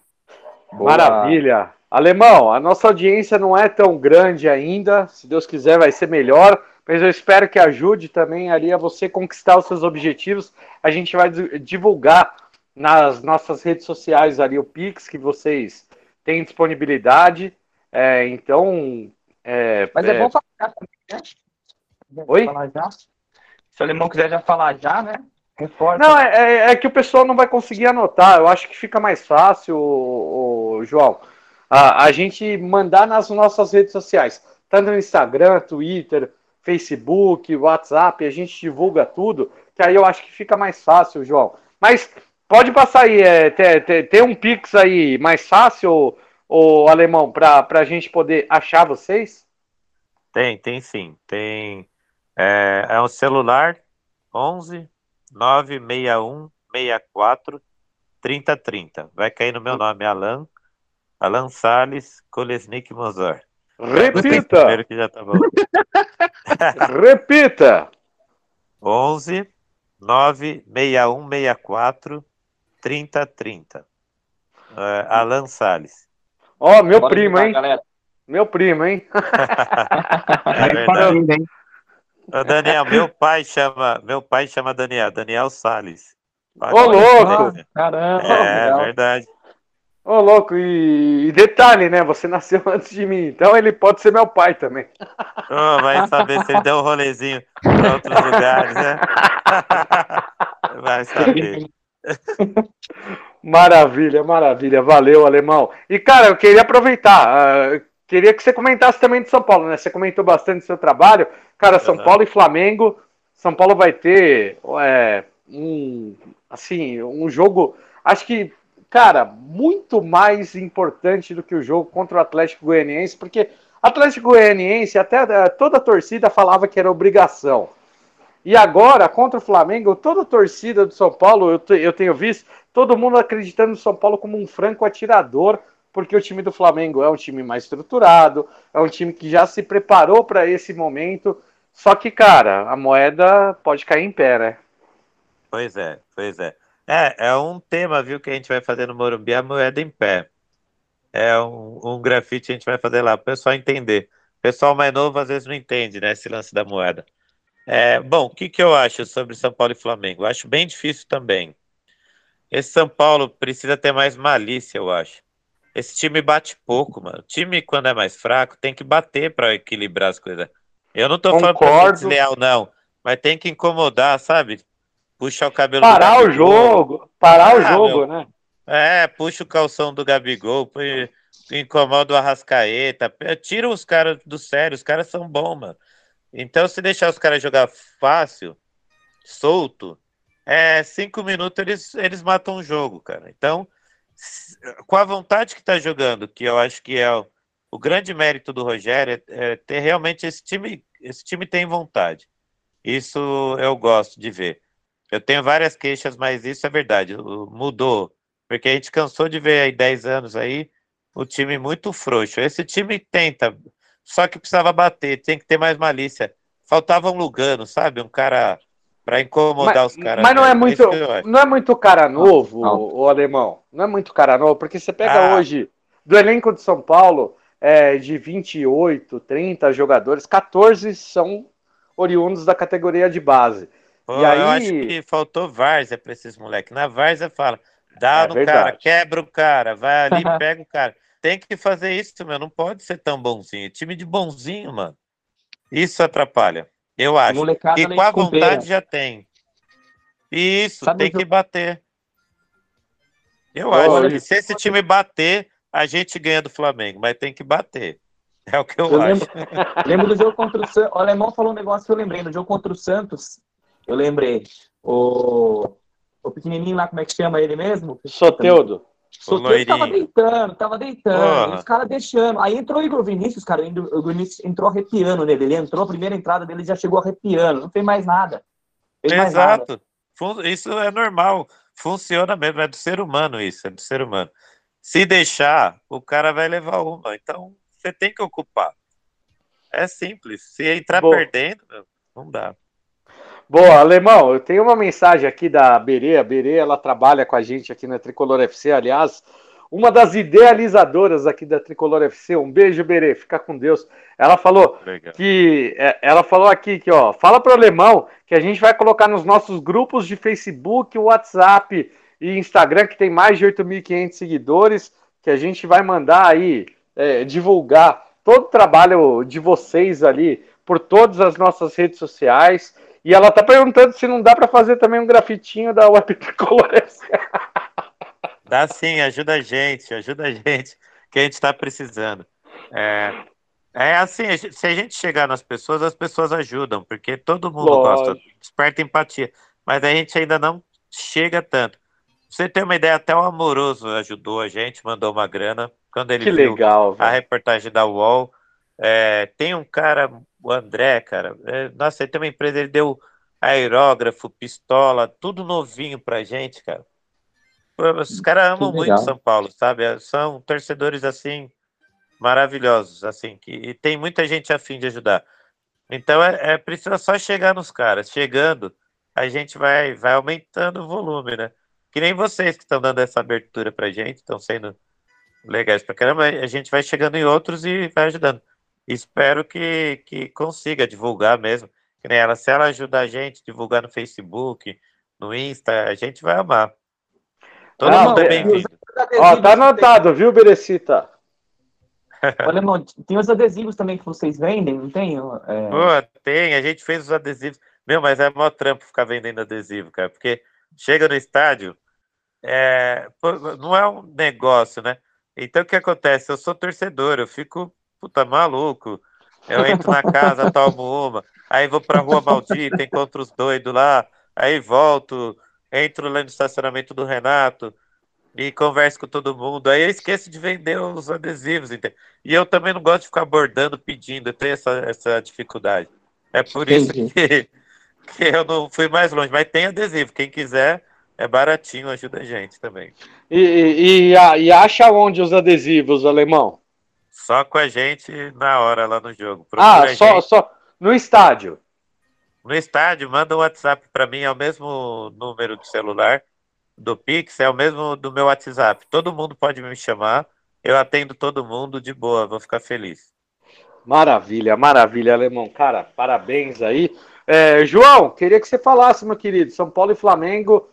Boa. Maravilha. Alemão, a nossa audiência não é tão grande ainda. Se Deus quiser, vai ser melhor. Mas eu espero que ajude também ali a você conquistar os seus objetivos. A gente vai divulgar nas nossas redes sociais ali o Pix que vocês têm disponibilidade. É, então. É, Mas é, é bom falar também, né? Oi? Falar já. Se o alemão quiser já falar já, né? Reforta. Não, é, é, é, que o pessoal não vai conseguir anotar. Eu acho que fica mais fácil, o, o João a, a gente mandar nas nossas redes sociais, tanto no Instagram, Twitter, Facebook, WhatsApp, a gente divulga tudo, que aí eu acho que fica mais fácil, João. Mas pode passar aí, é, ter, um Pix aí mais fácil, o alemão, para a gente poder achar vocês? Tem, tem sim. Tem. É, é um celular 11 961 64 3030. Vai cair no meu nome, Alan. Alan Salles, Kolesnik Mozart. Repita! Que já tá bom. Repita! 11 96164 3030. Uh, Alan Salles. Ó, oh, meu Bora primo, hein? Galera. Meu primo, hein? é. Ô, Daniel, meu pai chama, meu pai chama Daniel, Daniel Salles. Ô, louco! Caramba! É, verdade. Ô, oh, louco, e, e, detalhe, né? Você nasceu antes de mim, então ele pode ser meu pai também. Oh, vai saber se ele deu um rolezinho para outros lugares, né? Vai saber. Maravilha, maravilha. Valeu, alemão. E, cara, eu queria aproveitar. Uh, queria que você comentasse também de São Paulo, né? Você comentou bastante do seu trabalho. Cara, São uhum. Paulo e Flamengo. São Paulo vai ter é, um, assim, um jogo. Acho que cara, muito mais importante do que o jogo contra o Atlético Goianiense, porque Atlético Goianiense, até eh, toda a torcida falava que era obrigação. E agora, contra o Flamengo, toda a torcida do São Paulo, eu, eu tenho visto, todo mundo acreditando no São Paulo como um franco atirador, porque o time do Flamengo é um time mais estruturado, é um time que já se preparou para esse momento. Só que, cara, a moeda pode cair em pé, né? Pois é, pois é. É, é um tema, viu, que a gente vai fazer no Morumbi, a moeda em pé. É um, um grafite a gente vai fazer lá, para o pessoal entender. O pessoal mais novo às vezes não entende, né, esse lance da moeda. É, bom, o que, que eu acho sobre São Paulo e Flamengo? Eu acho bem difícil também. Esse São Paulo precisa ter mais malícia, eu acho. Esse time bate pouco, mano. O time, quando é mais fraco, tem que bater para equilibrar as coisas. Eu não tô Concordo. falando pra desleal, não. Mas tem que incomodar, sabe? puxar o cabelo Parar o jogo, parar ah, o jogo, meu. né? É, puxa o calção do Gabigol, põe, incomoda o Arrascaeta, tira os caras do sério, os caras são bons, mano. Então, se deixar os caras jogar fácil, solto, é cinco minutos eles, eles matam o jogo, cara. Então, com a vontade que tá jogando, que eu acho que é o, o grande mérito do Rogério, é, é ter realmente esse time, esse time tem vontade. Isso eu gosto de ver. Eu tenho várias queixas, mas isso é verdade, mudou. Porque a gente cansou de ver aí 10 anos aí o time muito frouxo. Esse time tenta, só que precisava bater, tem que ter mais malícia. Faltava um Lugano, sabe? Um cara para incomodar mas, os caras. Mas não é muito, não é muito cara novo, o alemão. Não é muito cara novo, porque você pega ah. hoje do elenco de São Paulo, é, de 28, 30 jogadores, 14 são oriundos da categoria de base. Pô, e aí... Eu acho que faltou várzea para esses moleques. Na várzea fala, dá é no verdade. cara, quebra o cara, vai ali, pega o cara. Tem que fazer isso, meu. Não pode ser tão bonzinho. Time de bonzinho, mano. Isso atrapalha. Eu acho. Molecada e com a vontade já tem. Isso, Sabe tem que bater. Eu Olha, acho que se esse time bater, a gente ganha do Flamengo, mas tem que bater. É o que eu, eu acho. Lembro, lembro, do jogo contra o Santos. O alemão falou um negócio que eu lembrei. No jogo contra o Santos, eu lembrei. O, o pequenininho lá, como é que chama ele mesmo? Soteudo. Soteudo tava deitando, tava deitando. Os caras deixando. Aí entrou o Igor Vinícius, cara. O Igor Vinícius entrou arrepiando nele. Ele entrou, a primeira entrada dele já chegou arrepiando. Não fez mais nada. Fez Exato. Mais nada. Isso é normal. Funciona mesmo. É do ser humano isso. É do ser humano. Se deixar, o cara vai levar uma. Então, você tem que ocupar. É simples. Se entrar Boa. perdendo, não dá. Boa, Alemão, eu tenho uma mensagem aqui da Berê. A Berê, ela trabalha com a gente aqui na Tricolor FC, aliás, uma das idealizadoras aqui da Tricolor FC. Um beijo, Berê, fica com Deus. Ela falou Legal. que é, ela falou aqui que, ó, fala pro Alemão que a gente vai colocar nos nossos grupos de Facebook, WhatsApp e Instagram, que tem mais de 8.500 seguidores, que a gente vai mandar aí é, divulgar todo o trabalho de vocês ali por todas as nossas redes sociais. E ela tá perguntando se não dá para fazer também um grafitinho da Web Tricolor. Dá sim, ajuda a gente, ajuda a gente, que a gente está precisando. É, é assim, se a gente chegar nas pessoas, as pessoas ajudam, porque todo mundo Lógico. gosta, desperta empatia, mas a gente ainda não chega tanto. Pra você ter uma ideia, até o Amoroso ajudou a gente, mandou uma grana, quando ele que viu legal, a reportagem da UOL. É, tem um cara o André, cara, é, nossa, ele tem uma empresa, ele deu aerógrafo, pistola, tudo novinho pra gente, cara. Os caras amam muito São Paulo, sabe? É, são torcedores assim maravilhosos, assim, que e tem muita gente afim de ajudar. Então é, é precisa só chegar nos caras. Chegando, a gente vai vai aumentando o volume, né? Que nem vocês que estão dando essa abertura pra gente, estão sendo legais pra caramba, a gente vai chegando em outros e vai ajudando. Espero que, que consiga divulgar mesmo. Que nem ela, se ela ajudar a gente a divulgar no Facebook, no Insta, a gente vai amar. Todo Não, mundo é bem-vindo. Ó, tá anotado, viu, Berecita? Olha, irmão, tem os adesivos também que vocês vendem, não tem? É... Pô, tem, a gente fez os adesivos. Meu, mas é maior trampo ficar vendendo adesivo, cara, porque chega no estádio, é... não é um negócio, né? Então o que acontece? Eu sou torcedor, eu fico puta, maluco. Eu entro na casa, tomo uma, aí vou pra rua maldita, encontro os doidos lá, aí volto, entro lá no estacionamento do Renato e converso com todo mundo. Aí eu esqueço de vender os adesivos, entende? E eu também não gosto de ficar abordando, pedindo, eu tenho essa, essa dificuldade. É por isso que, que eu não fui mais longe. Mas tem adesivo, quem quiser, é baratinho, ajuda a gente também. E, e, e acha onde os adesivos, alemão? Só com a gente na hora lá no jogo. Procura ah, só, só no estádio. No estádio, manda um WhatsApp para mim, é o mesmo número de celular do Pix, é o mesmo do meu WhatsApp. Todo mundo pode me chamar, eu atendo todo mundo de boa, vou ficar feliz. Maravilha, maravilha, Alemão. Cara, parabéns aí. É, João, queria que você falasse, meu querido, São Paulo e Flamengo,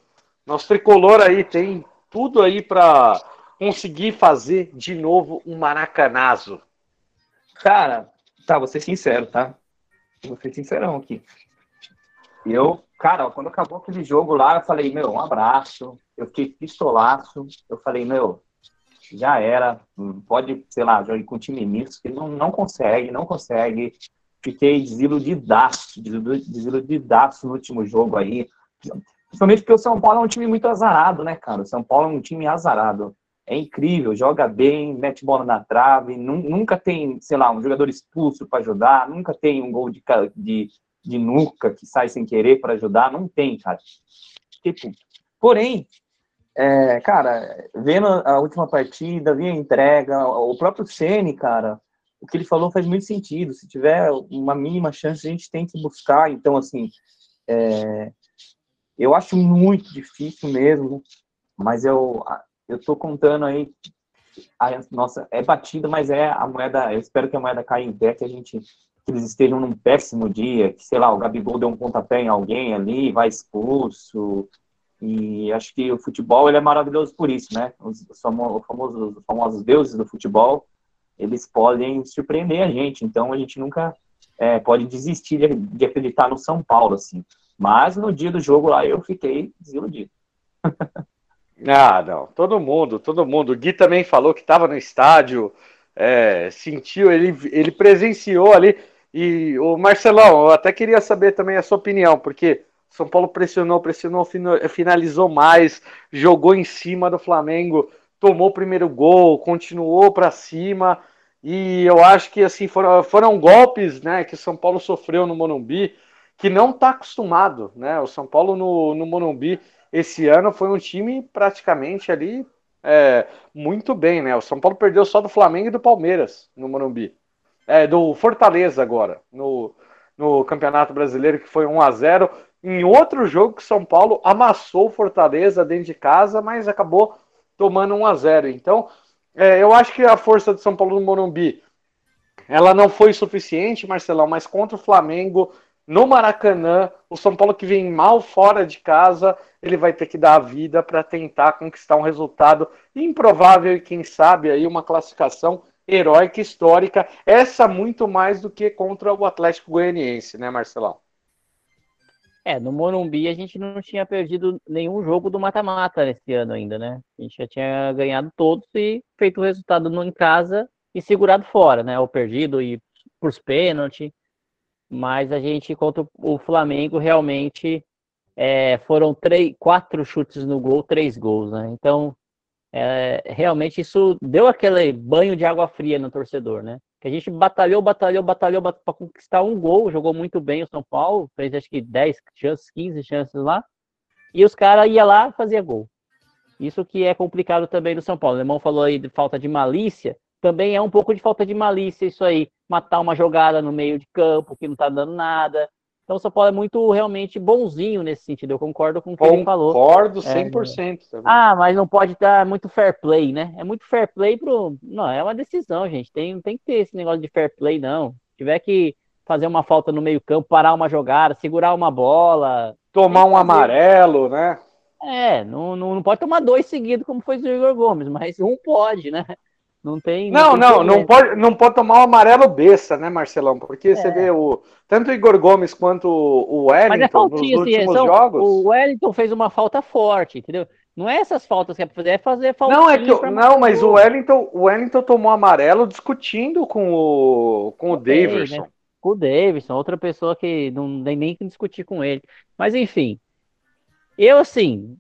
nosso tricolor aí tem tudo aí para conseguir fazer de novo um maracanazo? Cara, tá, vou ser sincero, tá? Vou ser sincerão aqui. Eu cara, quando acabou aquele jogo lá, eu falei, meu, um abraço. Eu fiquei pistolaço. Eu falei, meu, já era. Pode, sei lá, jogar com time misto, que não, não consegue, não consegue. Fiquei desiludidaço, desiludidaço no último jogo aí. Principalmente porque o São Paulo é um time muito azarado, né, cara? O São Paulo é um time azarado. É incrível, joga bem, mete bola na trave, nunca tem, sei lá, um jogador expulso para ajudar, nunca tem um gol de, de, de nuca que sai sem querer para ajudar, não tem, cara. Tipo, porém, é, cara, vendo a última partida, vendo a entrega, o próprio Ceni, cara, o que ele falou faz muito sentido. Se tiver uma mínima chance, a gente tem que buscar. Então, assim, é, eu acho muito difícil mesmo, mas eu eu tô contando aí a nossa é batida, mas é a moeda. Eu espero que a moeda caia em pé, que a gente que eles estejam num péssimo dia, que sei lá, o Gabigol deu um pontapé em alguém ali, vai expulso. E acho que o futebol ele é maravilhoso por isso, né? Os, os, famosos, os famosos deuses do futebol, eles podem surpreender a gente. Então a gente nunca é, pode desistir de, de acreditar no São Paulo, assim. Mas no dia do jogo lá eu fiquei desiludido. ah, não. Todo mundo, todo mundo. O Gui também falou que estava no estádio, é, sentiu, ele, ele presenciou ali. E o Marcelão, eu até queria saber também a sua opinião, porque São Paulo pressionou, pressionou, finalizou mais, jogou em cima do Flamengo, tomou o primeiro gol, continuou para cima. E eu acho que assim foram, foram golpes né, que o São Paulo sofreu no Monumbi que não está acostumado, né? O São Paulo no, no Morumbi esse ano foi um time praticamente ali é, muito bem, né? O São Paulo perdeu só do Flamengo e do Palmeiras no Morumbi. É, do Fortaleza agora, no, no Campeonato Brasileiro, que foi 1 a 0 Em outro jogo que São Paulo amassou o Fortaleza dentro de casa, mas acabou tomando 1 a 0 Então, é, eu acho que a força do São Paulo no Morumbi ela não foi suficiente, Marcelão, mas contra o Flamengo no Maracanã, o São Paulo que vem mal fora de casa, ele vai ter que dar a vida para tentar conquistar um resultado improvável e quem sabe aí uma classificação heróica histórica, essa muito mais do que contra o Atlético Goianiense, né, Marcelão? É, no Morumbi a gente não tinha perdido nenhum jogo do mata-mata nesse ano ainda, né? A gente já tinha ganhado todos e feito o resultado no, em casa e segurado fora, né? Ou perdido e por pênaltis mas a gente contra o Flamengo realmente é, foram três, quatro chutes no gol, três gols, né? Então é, realmente isso deu aquele banho de água fria no torcedor, né? Que a gente batalhou, batalhou, batalhou para conquistar um gol, jogou muito bem o São Paulo, fez acho que 10 chances, 15 chances lá, e os caras iam lá fazia gol. Isso que é complicado também no São Paulo. O irmão falou aí de falta de malícia, também é um pouco de falta de malícia isso aí matar uma jogada no meio de campo que não tá dando nada. Então o São Paulo é muito realmente bonzinho nesse sentido. Eu concordo com o que concordo ele falou. Concordo 100% é. Ah, mas não pode dar muito fair play, né? É muito fair play pro. Não, é uma decisão, gente. Tem, tem que ter esse negócio de fair play, não. Se tiver que fazer uma falta no meio-campo, parar uma jogada, segurar uma bola. Tomar um amarelo, né? É, não, não, não pode tomar dois seguidos, como foi o Igor Gomes, mas um pode, né? Não tem. Não, não, não, não, pode, não pode tomar o amarelo besta, né, Marcelão? Porque é. você vê o. Tanto o Igor Gomes quanto o Wellington Mas é faltinha, nos últimos assim, jogos. O Wellington fez uma falta forte, entendeu? Não é essas faltas que é pra fazer, é fazer falta. Não, é que, não mas o Wellington, o Wellington tomou amarelo discutindo com o, com o Davidson. Né? Com o Davidson, outra pessoa que não tem nem que discutir com ele. Mas enfim, eu assim,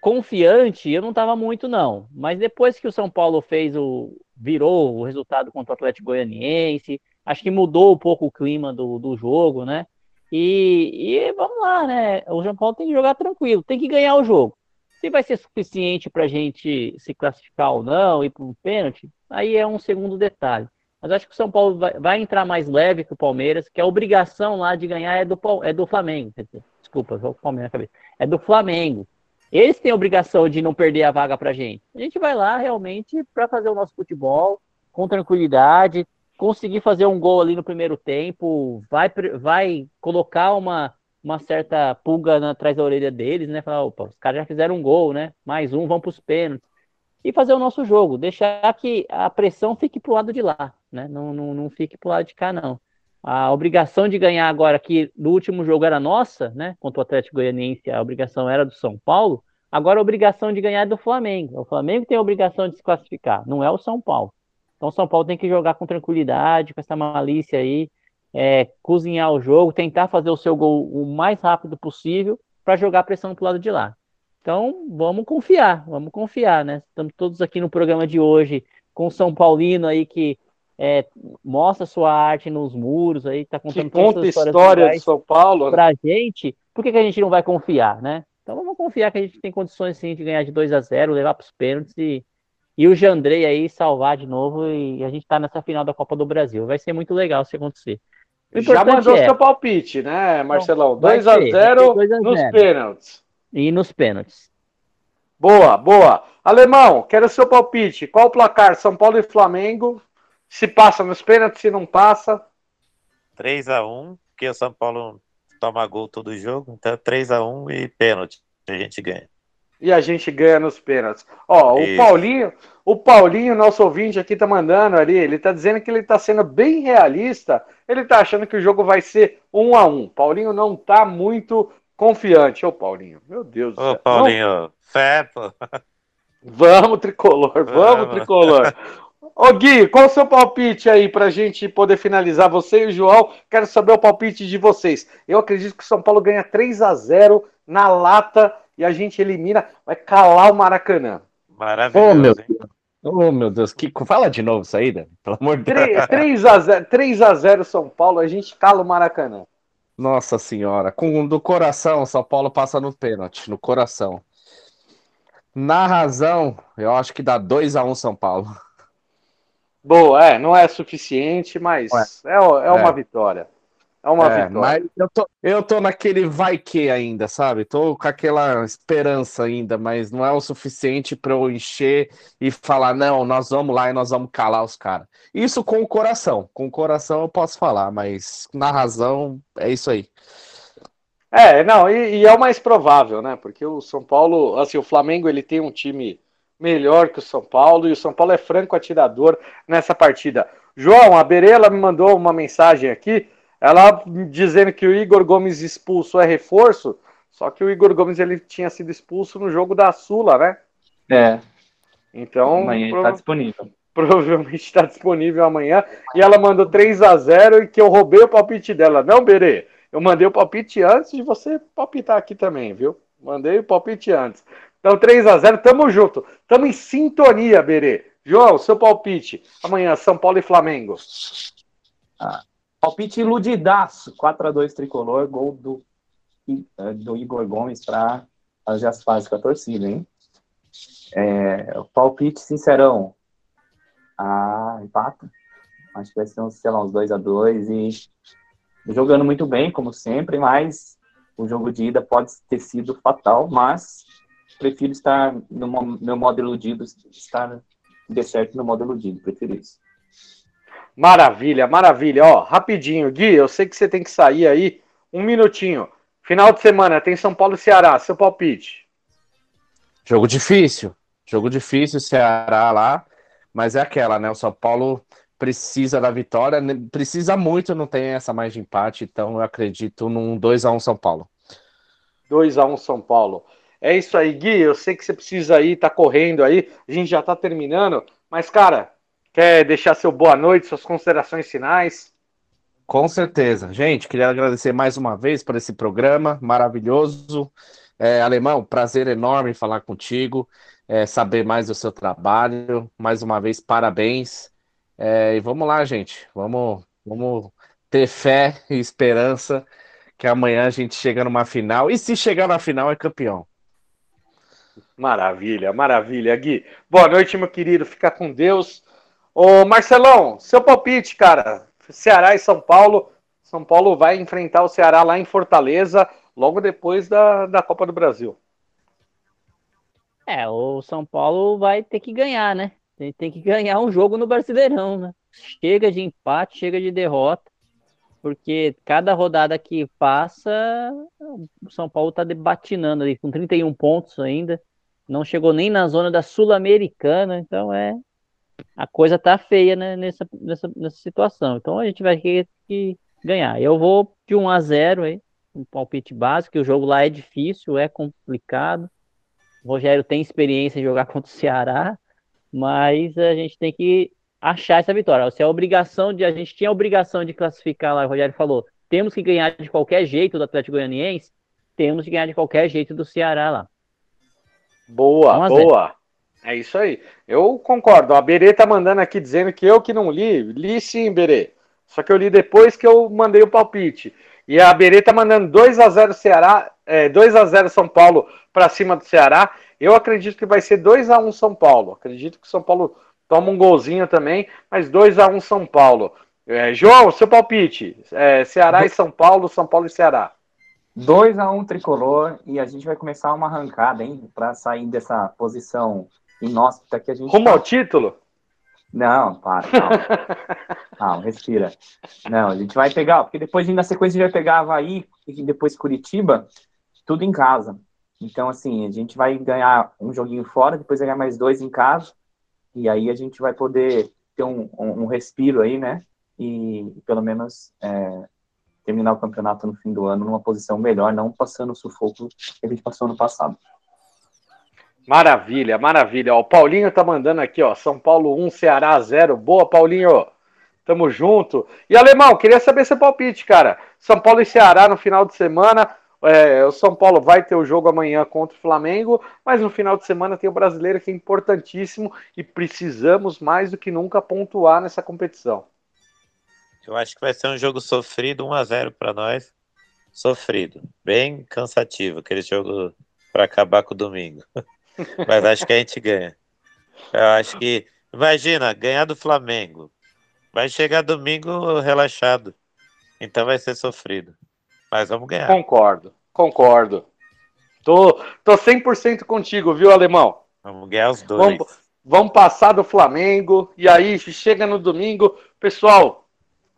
confiante, eu não estava muito não. Mas depois que o São Paulo fez o, virou o resultado contra o Atlético Goianiense. Acho que mudou um pouco o clima do, do jogo, né? E, e vamos lá, né? O João Paulo tem que jogar tranquilo, tem que ganhar o jogo. Se vai ser suficiente para a gente se classificar ou não, ir para um pênalti, aí é um segundo detalhe. Mas acho que o São Paulo vai, vai, entrar mais leve que o Palmeiras, que a obrigação lá de ganhar é do, é do Flamengo. Desculpa, o Palmeiras na cabeça. É do Flamengo. Eles têm a obrigação de não perder a vaga para a gente. A gente vai lá realmente para fazer o nosso futebol com tranquilidade, conseguir fazer um gol ali no primeiro tempo, vai, vai colocar uma, uma certa pulga na, atrás da orelha deles, né? Falar, opa, os caras já fizeram um gol, né? Mais um, vão para os pênaltis. E fazer o nosso jogo, deixar que a pressão fique pro lado de lá, né? Não, não, não fique pro lado de cá, não. A obrigação de ganhar agora, que no último jogo era nossa, né? Contra o Atlético Goianiense, a obrigação era do São Paulo. Agora a obrigação de ganhar é do Flamengo. O Flamengo tem a obrigação de se classificar, não é o São Paulo. Então o São Paulo tem que jogar com tranquilidade, com essa malícia aí, é, cozinhar o jogo, tentar fazer o seu gol o mais rápido possível para jogar pressão pro lado de lá. Então vamos confiar, vamos confiar, né? Estamos todos aqui no programa de hoje com o São Paulino aí que é, mostra sua arte nos muros aí, tá contando que conta história de São Paulo né? pra gente. Por que, que a gente não vai confiar, né? Então vamos confiar que a gente tem condições sim de ganhar de 2 a 0 levar para os pênaltis e, e o Jandrei aí salvar de novo e a gente tá nessa final da Copa do Brasil. Vai ser muito legal se acontecer. Já mandou é, seu palpite, né, Marcelão? 2 a 0 nos pênaltis. E nos pênaltis. Boa, boa. Alemão, quero seu palpite. Qual o placar? São Paulo e Flamengo. Se passa nos pênaltis, se não passa. 3 a 1 porque o São Paulo toma gol todo jogo, então 3 a 1 e pênalti, a gente ganha. E a gente ganha nos pênaltis. Ó, Isso. o Paulinho, o Paulinho, nosso ouvinte aqui tá mandando ali, ele tá dizendo que ele tá sendo bem realista, ele tá achando que o jogo vai ser 1 a 1. Paulinho não tá muito confiante. Ô, Paulinho, meu Deus do céu. Ô, Paulinho, fé, pô. Vamos, tricolor, vamos, vamos. tricolor. Ô Gui, qual o seu palpite aí pra gente poder finalizar? Você e o João, quero saber o palpite de vocês. Eu acredito que o São Paulo ganha 3 a 0 na lata e a gente elimina, vai calar o Maracanã. Maravilhoso. Oh, meu Deus. Oh, meu Deus, que... fala de novo isso aí, né? Pelo amor de Deus. 3 a 0, 3 a 0 São Paulo, a gente cala o Maracanã. Nossa senhora, com do coração, São Paulo passa no pênalti, no coração. Na razão, eu acho que dá 2 a 1 São Paulo. Boa, é, não é suficiente, mas é, é, é uma é. vitória. É uma é, vitória. Mas eu tô, eu tô naquele vai que ainda, sabe? Tô com aquela esperança ainda, mas não é o suficiente para eu encher e falar, não, nós vamos lá e nós vamos calar os caras. Isso com o coração. Com o coração eu posso falar, mas na razão é isso aí. É, não, e, e é o mais provável, né? Porque o São Paulo, assim, o Flamengo ele tem um time melhor que o São Paulo e o São Paulo é franco atirador nessa partida. João, a Berela me mandou uma mensagem aqui, ela dizendo que o Igor Gomes expulso é reforço, só que o Igor Gomes ele tinha sido expulso no jogo da Sula, né? É. Então, amanhã está disponível. Provavelmente está disponível amanhã. E ela mandou 3 a 0 e que eu roubei o palpite dela. Não, Berê, eu mandei o palpite antes de você palpitar aqui também, viu? Mandei o palpite antes. Então, 3 a 0 tamo junto. Tamo em sintonia, Berê. João, seu palpite. Amanhã, São Paulo e Flamengo. Ah, palpite iludidaço. 4 a 2 tricolor, gol do, eh, do Igor Gomes para fazer as fases com a torcida, hein? É, palpite sincerão. Ah, empata. Acho que vai ser uns, sei lá, uns 2 a 2 e jogando muito bem, como sempre, mas o jogo de ida pode ter sido fatal, mas prefiro estar no meu modo iludido, estar de certo no modo iludido, prefiro isso. Maravilha, maravilha. Ó, rapidinho, Gui, eu sei que você tem que sair aí, um minutinho. Final de semana tem São Paulo e Ceará, seu palpite. Jogo difícil, jogo difícil, Ceará lá, mas é aquela, né? O São Paulo precisa da vitória, precisa muito, não tem essa mais de empate, então eu acredito num 2 a 1 São Paulo. 2 a 1 São Paulo. É isso aí, Gui. Eu sei que você precisa ir, tá correndo aí. A gente já tá terminando. Mas, cara, quer deixar seu boa noite, suas considerações finais? Com certeza. Gente, queria agradecer mais uma vez por esse programa maravilhoso. É, Alemão, prazer enorme falar contigo, é, saber mais do seu trabalho. Mais uma vez, parabéns. É, e vamos lá, gente. Vamos, vamos ter fé e esperança que amanhã a gente chega numa final. E se chegar na final, é campeão. Maravilha, maravilha, Gui. Boa noite, meu querido. Fica com Deus. Ô, Marcelão, seu palpite, cara. Ceará e São Paulo. São Paulo vai enfrentar o Ceará lá em Fortaleza, logo depois da, da Copa do Brasil. É, o São Paulo vai ter que ganhar, né? Tem, tem que ganhar um jogo no Brasileirão, né? Chega de empate, chega de derrota porque cada rodada que passa, o São Paulo está debatinando ali com 31 pontos ainda não chegou nem na zona da Sul-Americana, então é a coisa tá feia né, nessa, nessa, nessa situação. Então a gente vai ter que ganhar. Eu vou de 1 a 0 aí, um palpite básico, que o jogo lá é difícil, é complicado. O Rogério tem experiência em jogar contra o Ceará, mas a gente tem que achar essa vitória. Se a obrigação de a gente tinha a obrigação de classificar lá, o Rogério falou, temos que ganhar de qualquer jeito do Atlético Goianiense, temos que ganhar de qualquer jeito do Ceará lá. Boa, boa. É isso aí. Eu concordo. A Berê tá mandando aqui dizendo que eu que não li, li sim, Berê. Só que eu li depois que eu mandei o palpite. E a Berê tá mandando 2 a 0 Ceará, é, 2 a 0 São Paulo para cima do Ceará. Eu acredito que vai ser 2 a 1 São Paulo. Acredito que São Paulo toma um golzinho também, mas 2 a 1 São Paulo. É, João, seu palpite. É, Ceará e São Paulo, São Paulo e Ceará. 2 a 1 tricolor e a gente vai começar uma arrancada, hein, para sair dessa posição inóspita que a gente Rumo tá... ao título? Não, para, calma. calma, respira. Não, a gente vai pegar, porque depois na sequência a gente vai pegar Havaí e depois Curitiba, tudo em casa. Então, assim, a gente vai ganhar um joguinho fora, depois ganhar mais dois em casa, e aí a gente vai poder ter um, um, um respiro aí, né? E pelo menos é, terminar o campeonato no fim do ano numa posição melhor, não passando o sufoco que a gente passou no passado. Maravilha, maravilha. Ó, o Paulinho tá mandando aqui, ó. São Paulo 1, Ceará 0. Boa, Paulinho. Tamo junto. E Alemão, queria saber seu palpite, cara. São Paulo e Ceará no final de semana. É, o São Paulo vai ter o jogo amanhã contra o Flamengo, mas no final de semana tem o brasileiro que é importantíssimo e precisamos mais do que nunca pontuar nessa competição. Eu acho que vai ser um jogo sofrido, 1 a 0 para nós. Sofrido, bem cansativo, aquele jogo para acabar com o domingo. Mas acho que a gente ganha. Eu acho que. Imagina, ganhar do Flamengo. Vai chegar domingo relaxado. Então vai ser sofrido. Mas vamos ganhar. Concordo, concordo. Tô, tô 100% contigo, viu, Alemão? Vamos ganhar os dois. Vamos, vamos passar do Flamengo. E aí, chega no domingo, pessoal,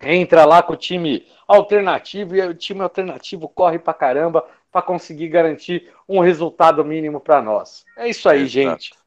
entra lá com o time alternativo. E o time alternativo corre pra caramba para conseguir garantir um resultado mínimo para nós. É isso aí, Exato. gente.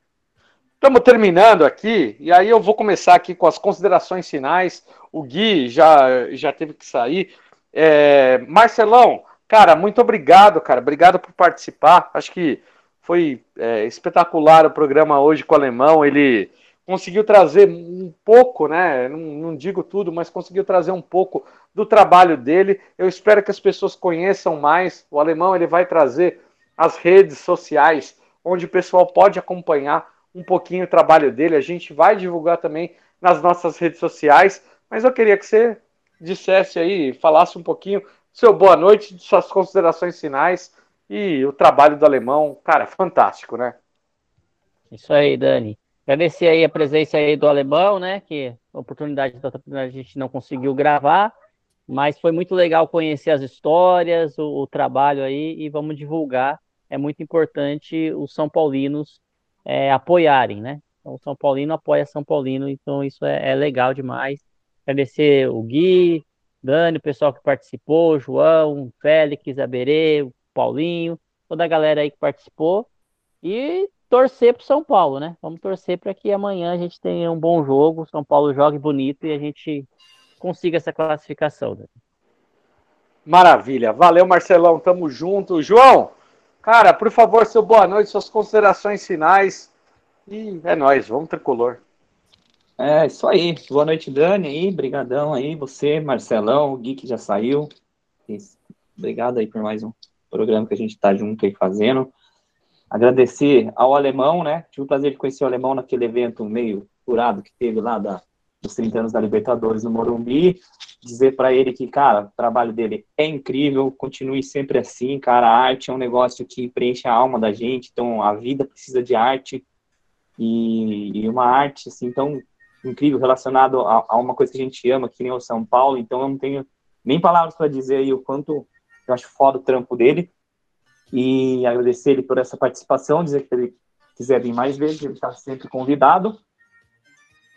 Estamos terminando aqui, e aí eu vou começar aqui com as considerações finais. O Gui já, já teve que sair. É, Marcelão, cara, muito obrigado, cara. Obrigado por participar. Acho que foi é, espetacular o programa hoje com o Alemão. Ele conseguiu trazer um pouco, né? Não, não, digo tudo, mas conseguiu trazer um pouco do trabalho dele. Eu espero que as pessoas conheçam mais. O alemão ele vai trazer as redes sociais onde o pessoal pode acompanhar um pouquinho o trabalho dele. A gente vai divulgar também nas nossas redes sociais. Mas eu queria que você dissesse aí, falasse um pouquinho seu boa noite, suas considerações finais e o trabalho do alemão, cara, fantástico, né? Isso aí, Dani. Agradecer aí a presença aí do alemão, né? Que oportunidade, a oportunidade a gente não conseguiu gravar, mas foi muito legal conhecer as histórias, o, o, trabalho aí e vamos divulgar. É muito importante os São Paulinos é, apoiarem, né? Então, o São Paulino apoia São Paulino, então isso é, é legal demais. Agradecer o Gui, Dani, o pessoal que participou, João, Félix, Aberê, o Paulinho, toda a galera aí que participou. E torcer para São Paulo, né? Vamos torcer para que amanhã a gente tenha um bom jogo, São Paulo jogue bonito e a gente consiga essa classificação. Né? Maravilha. Valeu, Marcelão. Tamo junto. João, cara, por favor, seu boa noite, suas considerações finais. E é nóis, vamos tricolor. É, isso aí. Boa noite, Dani aí. Brigadão aí, você, Marcelão, o Gui que já saiu. Obrigado aí por mais um programa que a gente tá junto aí fazendo agradecer ao alemão, né? Tive o prazer de conhecer o alemão naquele evento meio furado que teve lá da, dos 30 anos da Libertadores no Morumbi. Dizer para ele que, cara, o trabalho dele é incrível, continue sempre assim, cara. A arte é um negócio que preenche a alma da gente, então a vida precisa de arte. E, e uma arte, assim, tão incrível relacionado a, a, uma coisa que a gente ama, que nem o São Paulo. Então eu não tenho nem palavras para dizer aí o quanto eu acho foda o trampo dele e agradecer ele por essa participação, dizer que ele quiser vir mais vezes, ele está sempre convidado.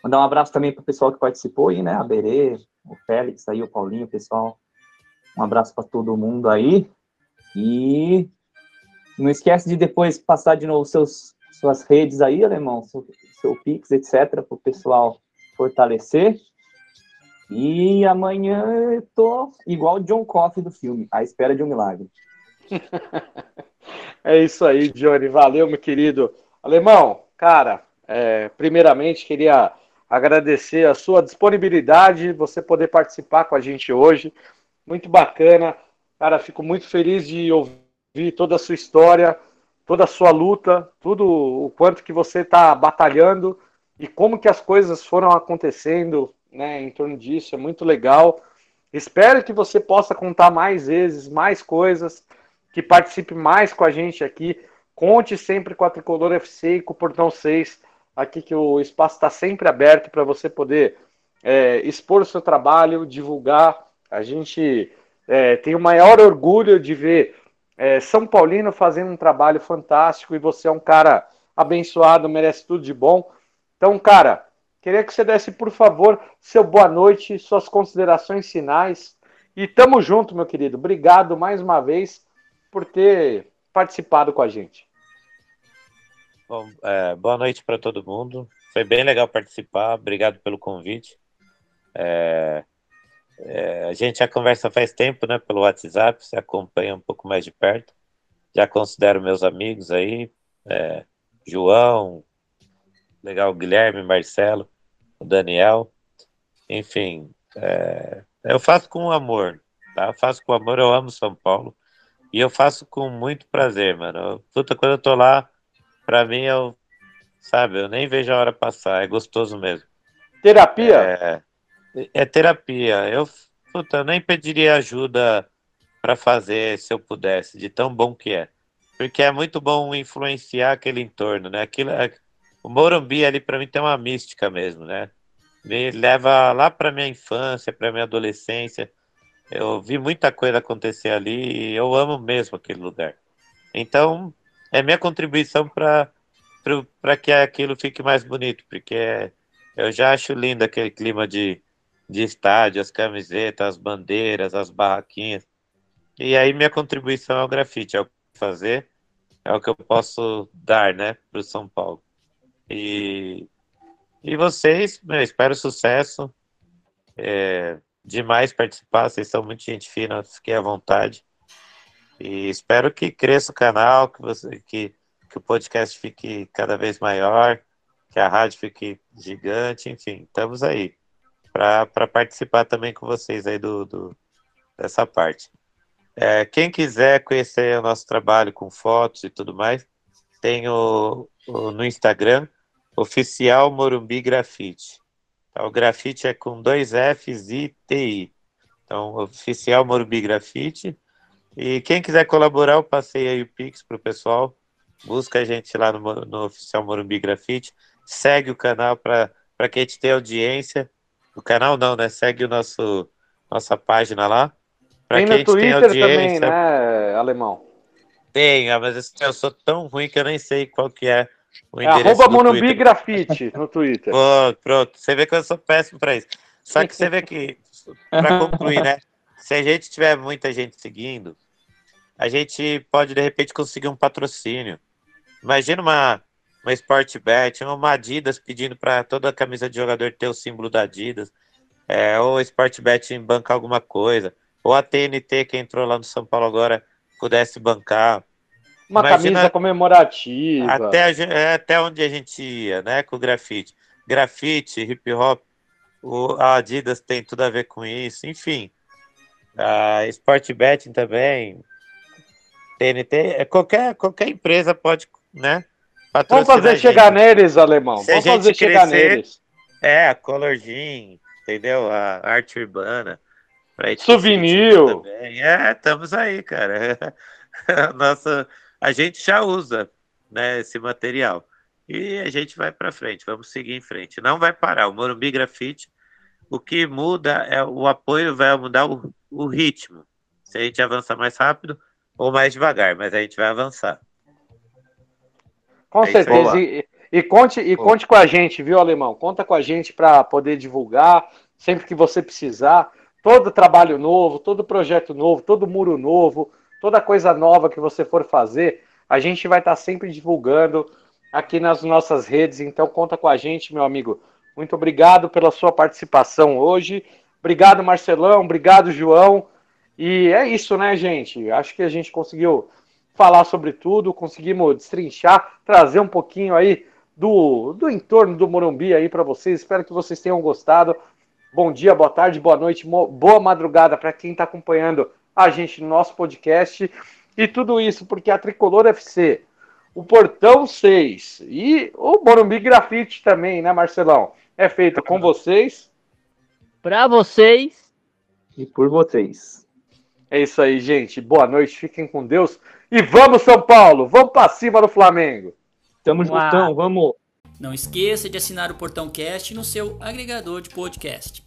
Mandar um abraço também para o pessoal que participou aí, né? A Berê, o Félix aí, o Paulinho, o pessoal. Um abraço para todo mundo aí. E não esquece de depois passar de novo seus, suas redes aí, alemão, seu, seu Pix, etc., para o pessoal fortalecer. E amanhã eu tô igual o John Coffey do filme, à espera de um milagre. é isso aí, Johnny. Valeu, meu querido. Alemão, cara, é, primeiramente queria agradecer a sua disponibilidade, você poder participar com a gente hoje. Muito bacana. Cara, fico muito feliz de ouvir toda a sua história, toda a sua luta, tudo o quanto que você está batalhando e como que as coisas foram acontecendo né, em torno disso. É muito legal. Espero que você possa contar mais vezes, mais coisas, que participe mais com a gente aqui. Conte sempre com a Tricolor FC e com o Portão 6, aqui que o espaço está sempre aberto para você poder é, expor o seu trabalho, divulgar. A gente é, tem o maior orgulho de ver é, São Paulino fazendo um trabalho fantástico e você é um cara abençoado, merece tudo de bom. Então, cara, queria que você desse, por favor, seu boa noite, suas considerações finais. E tamo junto, meu querido. Obrigado mais uma vez por ter participado com a gente. Bom, é, boa noite para todo mundo. Foi bem legal participar. Obrigado pelo convite. É, é, a gente já conversa faz tempo, né, pelo WhatsApp. Você acompanha um pouco mais de perto. Já considero meus amigos aí, é, João, legal, Guilherme, Marcelo, o Daniel. Enfim, é, eu faço com amor, tá? Eu faço com amor. Eu amo São Paulo e eu faço com muito prazer, mano. Puta, quando eu tô lá para mim eu, sabe, eu nem vejo a hora passar, é gostoso mesmo. Terapia? É, é terapia. Eu, puta, eu nem pediria ajuda para fazer se eu pudesse, de tão bom que é. Porque é muito bom influenciar aquele entorno, né? Aquilo, é, o Morumbi ali para mim tem uma mística mesmo, né? Me leva lá para minha infância, para minha adolescência. Eu vi muita coisa acontecer ali e eu amo mesmo aquele lugar. Então, é minha contribuição para que aquilo fique mais bonito, porque eu já acho lindo aquele clima de, de estádio, as camisetas, as bandeiras, as barraquinhas. E aí minha contribuição é o grafite, é o que fazer, é o que eu posso dar, né, para o São Paulo. E, e vocês, meu, espero sucesso. É, demais participar, vocês são muito gente fina, fiquei à vontade. E espero que cresça o canal, que, você, que, que o podcast fique cada vez maior, que a rádio fique gigante, enfim, estamos aí para participar também com vocês aí do, do dessa parte. É, quem quiser conhecer o nosso trabalho com fotos e tudo mais, tem o, o no Instagram, Oficial Morumbi Grafite. Então, o grafite é com dois Fs e TI. Então, Oficial Morumbi Grafite. E quem quiser colaborar, eu passei aí o Pix pro pessoal. Busca a gente lá no, no Oficial Morumbi Grafite. Segue o canal para que a gente tenha audiência. O canal não, né? Segue o nosso nossa página lá. Tem no Twitter também, né, Alemão? Tem, ah, mas eu sou tão ruim que eu nem sei qual que é o é Arroba Morumbi Grafite no Twitter. Pô, pronto, você vê que eu sou péssimo para isso. Só que você vê que, para concluir, né? Se a gente tiver muita gente seguindo, a gente pode de repente conseguir um patrocínio. Imagina uma, uma Sportbet, uma Adidas pedindo para toda a camisa de jogador ter o símbolo da Adidas, é, ou a Sportbet bancar alguma coisa, ou a TNT que entrou lá no São Paulo agora pudesse bancar. Uma Imagina, camisa comemorativa. Até, é, até onde a gente ia, né, com o grafite. Grafite, hip hop, o, a Adidas tem tudo a ver com isso, enfim. A Sportbet também, TNT, é qualquer, qualquer empresa pode, né? Vamos fazer chegar neles, alemão. Se Vamos fazer crescer, chegar neles. É, a Color Jean, entendeu? A arte urbana. Souvenir. É, estamos aí, cara. Nossa, a gente já usa né, esse material. E a gente vai para frente, vamos seguir em frente. Não vai parar. O Morumbi Grafite, o que muda é o apoio, vai mudar o, o ritmo. Se a gente avançar mais rápido, ou mais devagar, mas a gente vai avançar. Com é certeza. E, e, conte, e conte com a gente, viu, Alemão? Conta com a gente para poder divulgar sempre que você precisar. Todo trabalho novo, todo projeto novo, todo muro novo, toda coisa nova que você for fazer, a gente vai estar tá sempre divulgando aqui nas nossas redes. Então conta com a gente, meu amigo. Muito obrigado pela sua participação hoje. Obrigado, Marcelão. Obrigado, João. E é isso, né, gente? Acho que a gente conseguiu falar sobre tudo, conseguimos destrinchar, trazer um pouquinho aí do, do entorno do Morumbi aí para vocês. Espero que vocês tenham gostado. Bom dia, boa tarde, boa noite, boa madrugada para quem está acompanhando a gente no nosso podcast. E tudo isso porque a Tricolor FC, o Portão 6 e o Morumbi Grafite também, né, Marcelão? É feito com vocês. Para vocês. E por vocês. É isso aí, gente. Boa noite, fiquem com Deus. E vamos, São Paulo! Vamos para cima do Flamengo! Tamo juntão, vamos! Não esqueça de assinar o Portão Cast no seu agregador de podcast.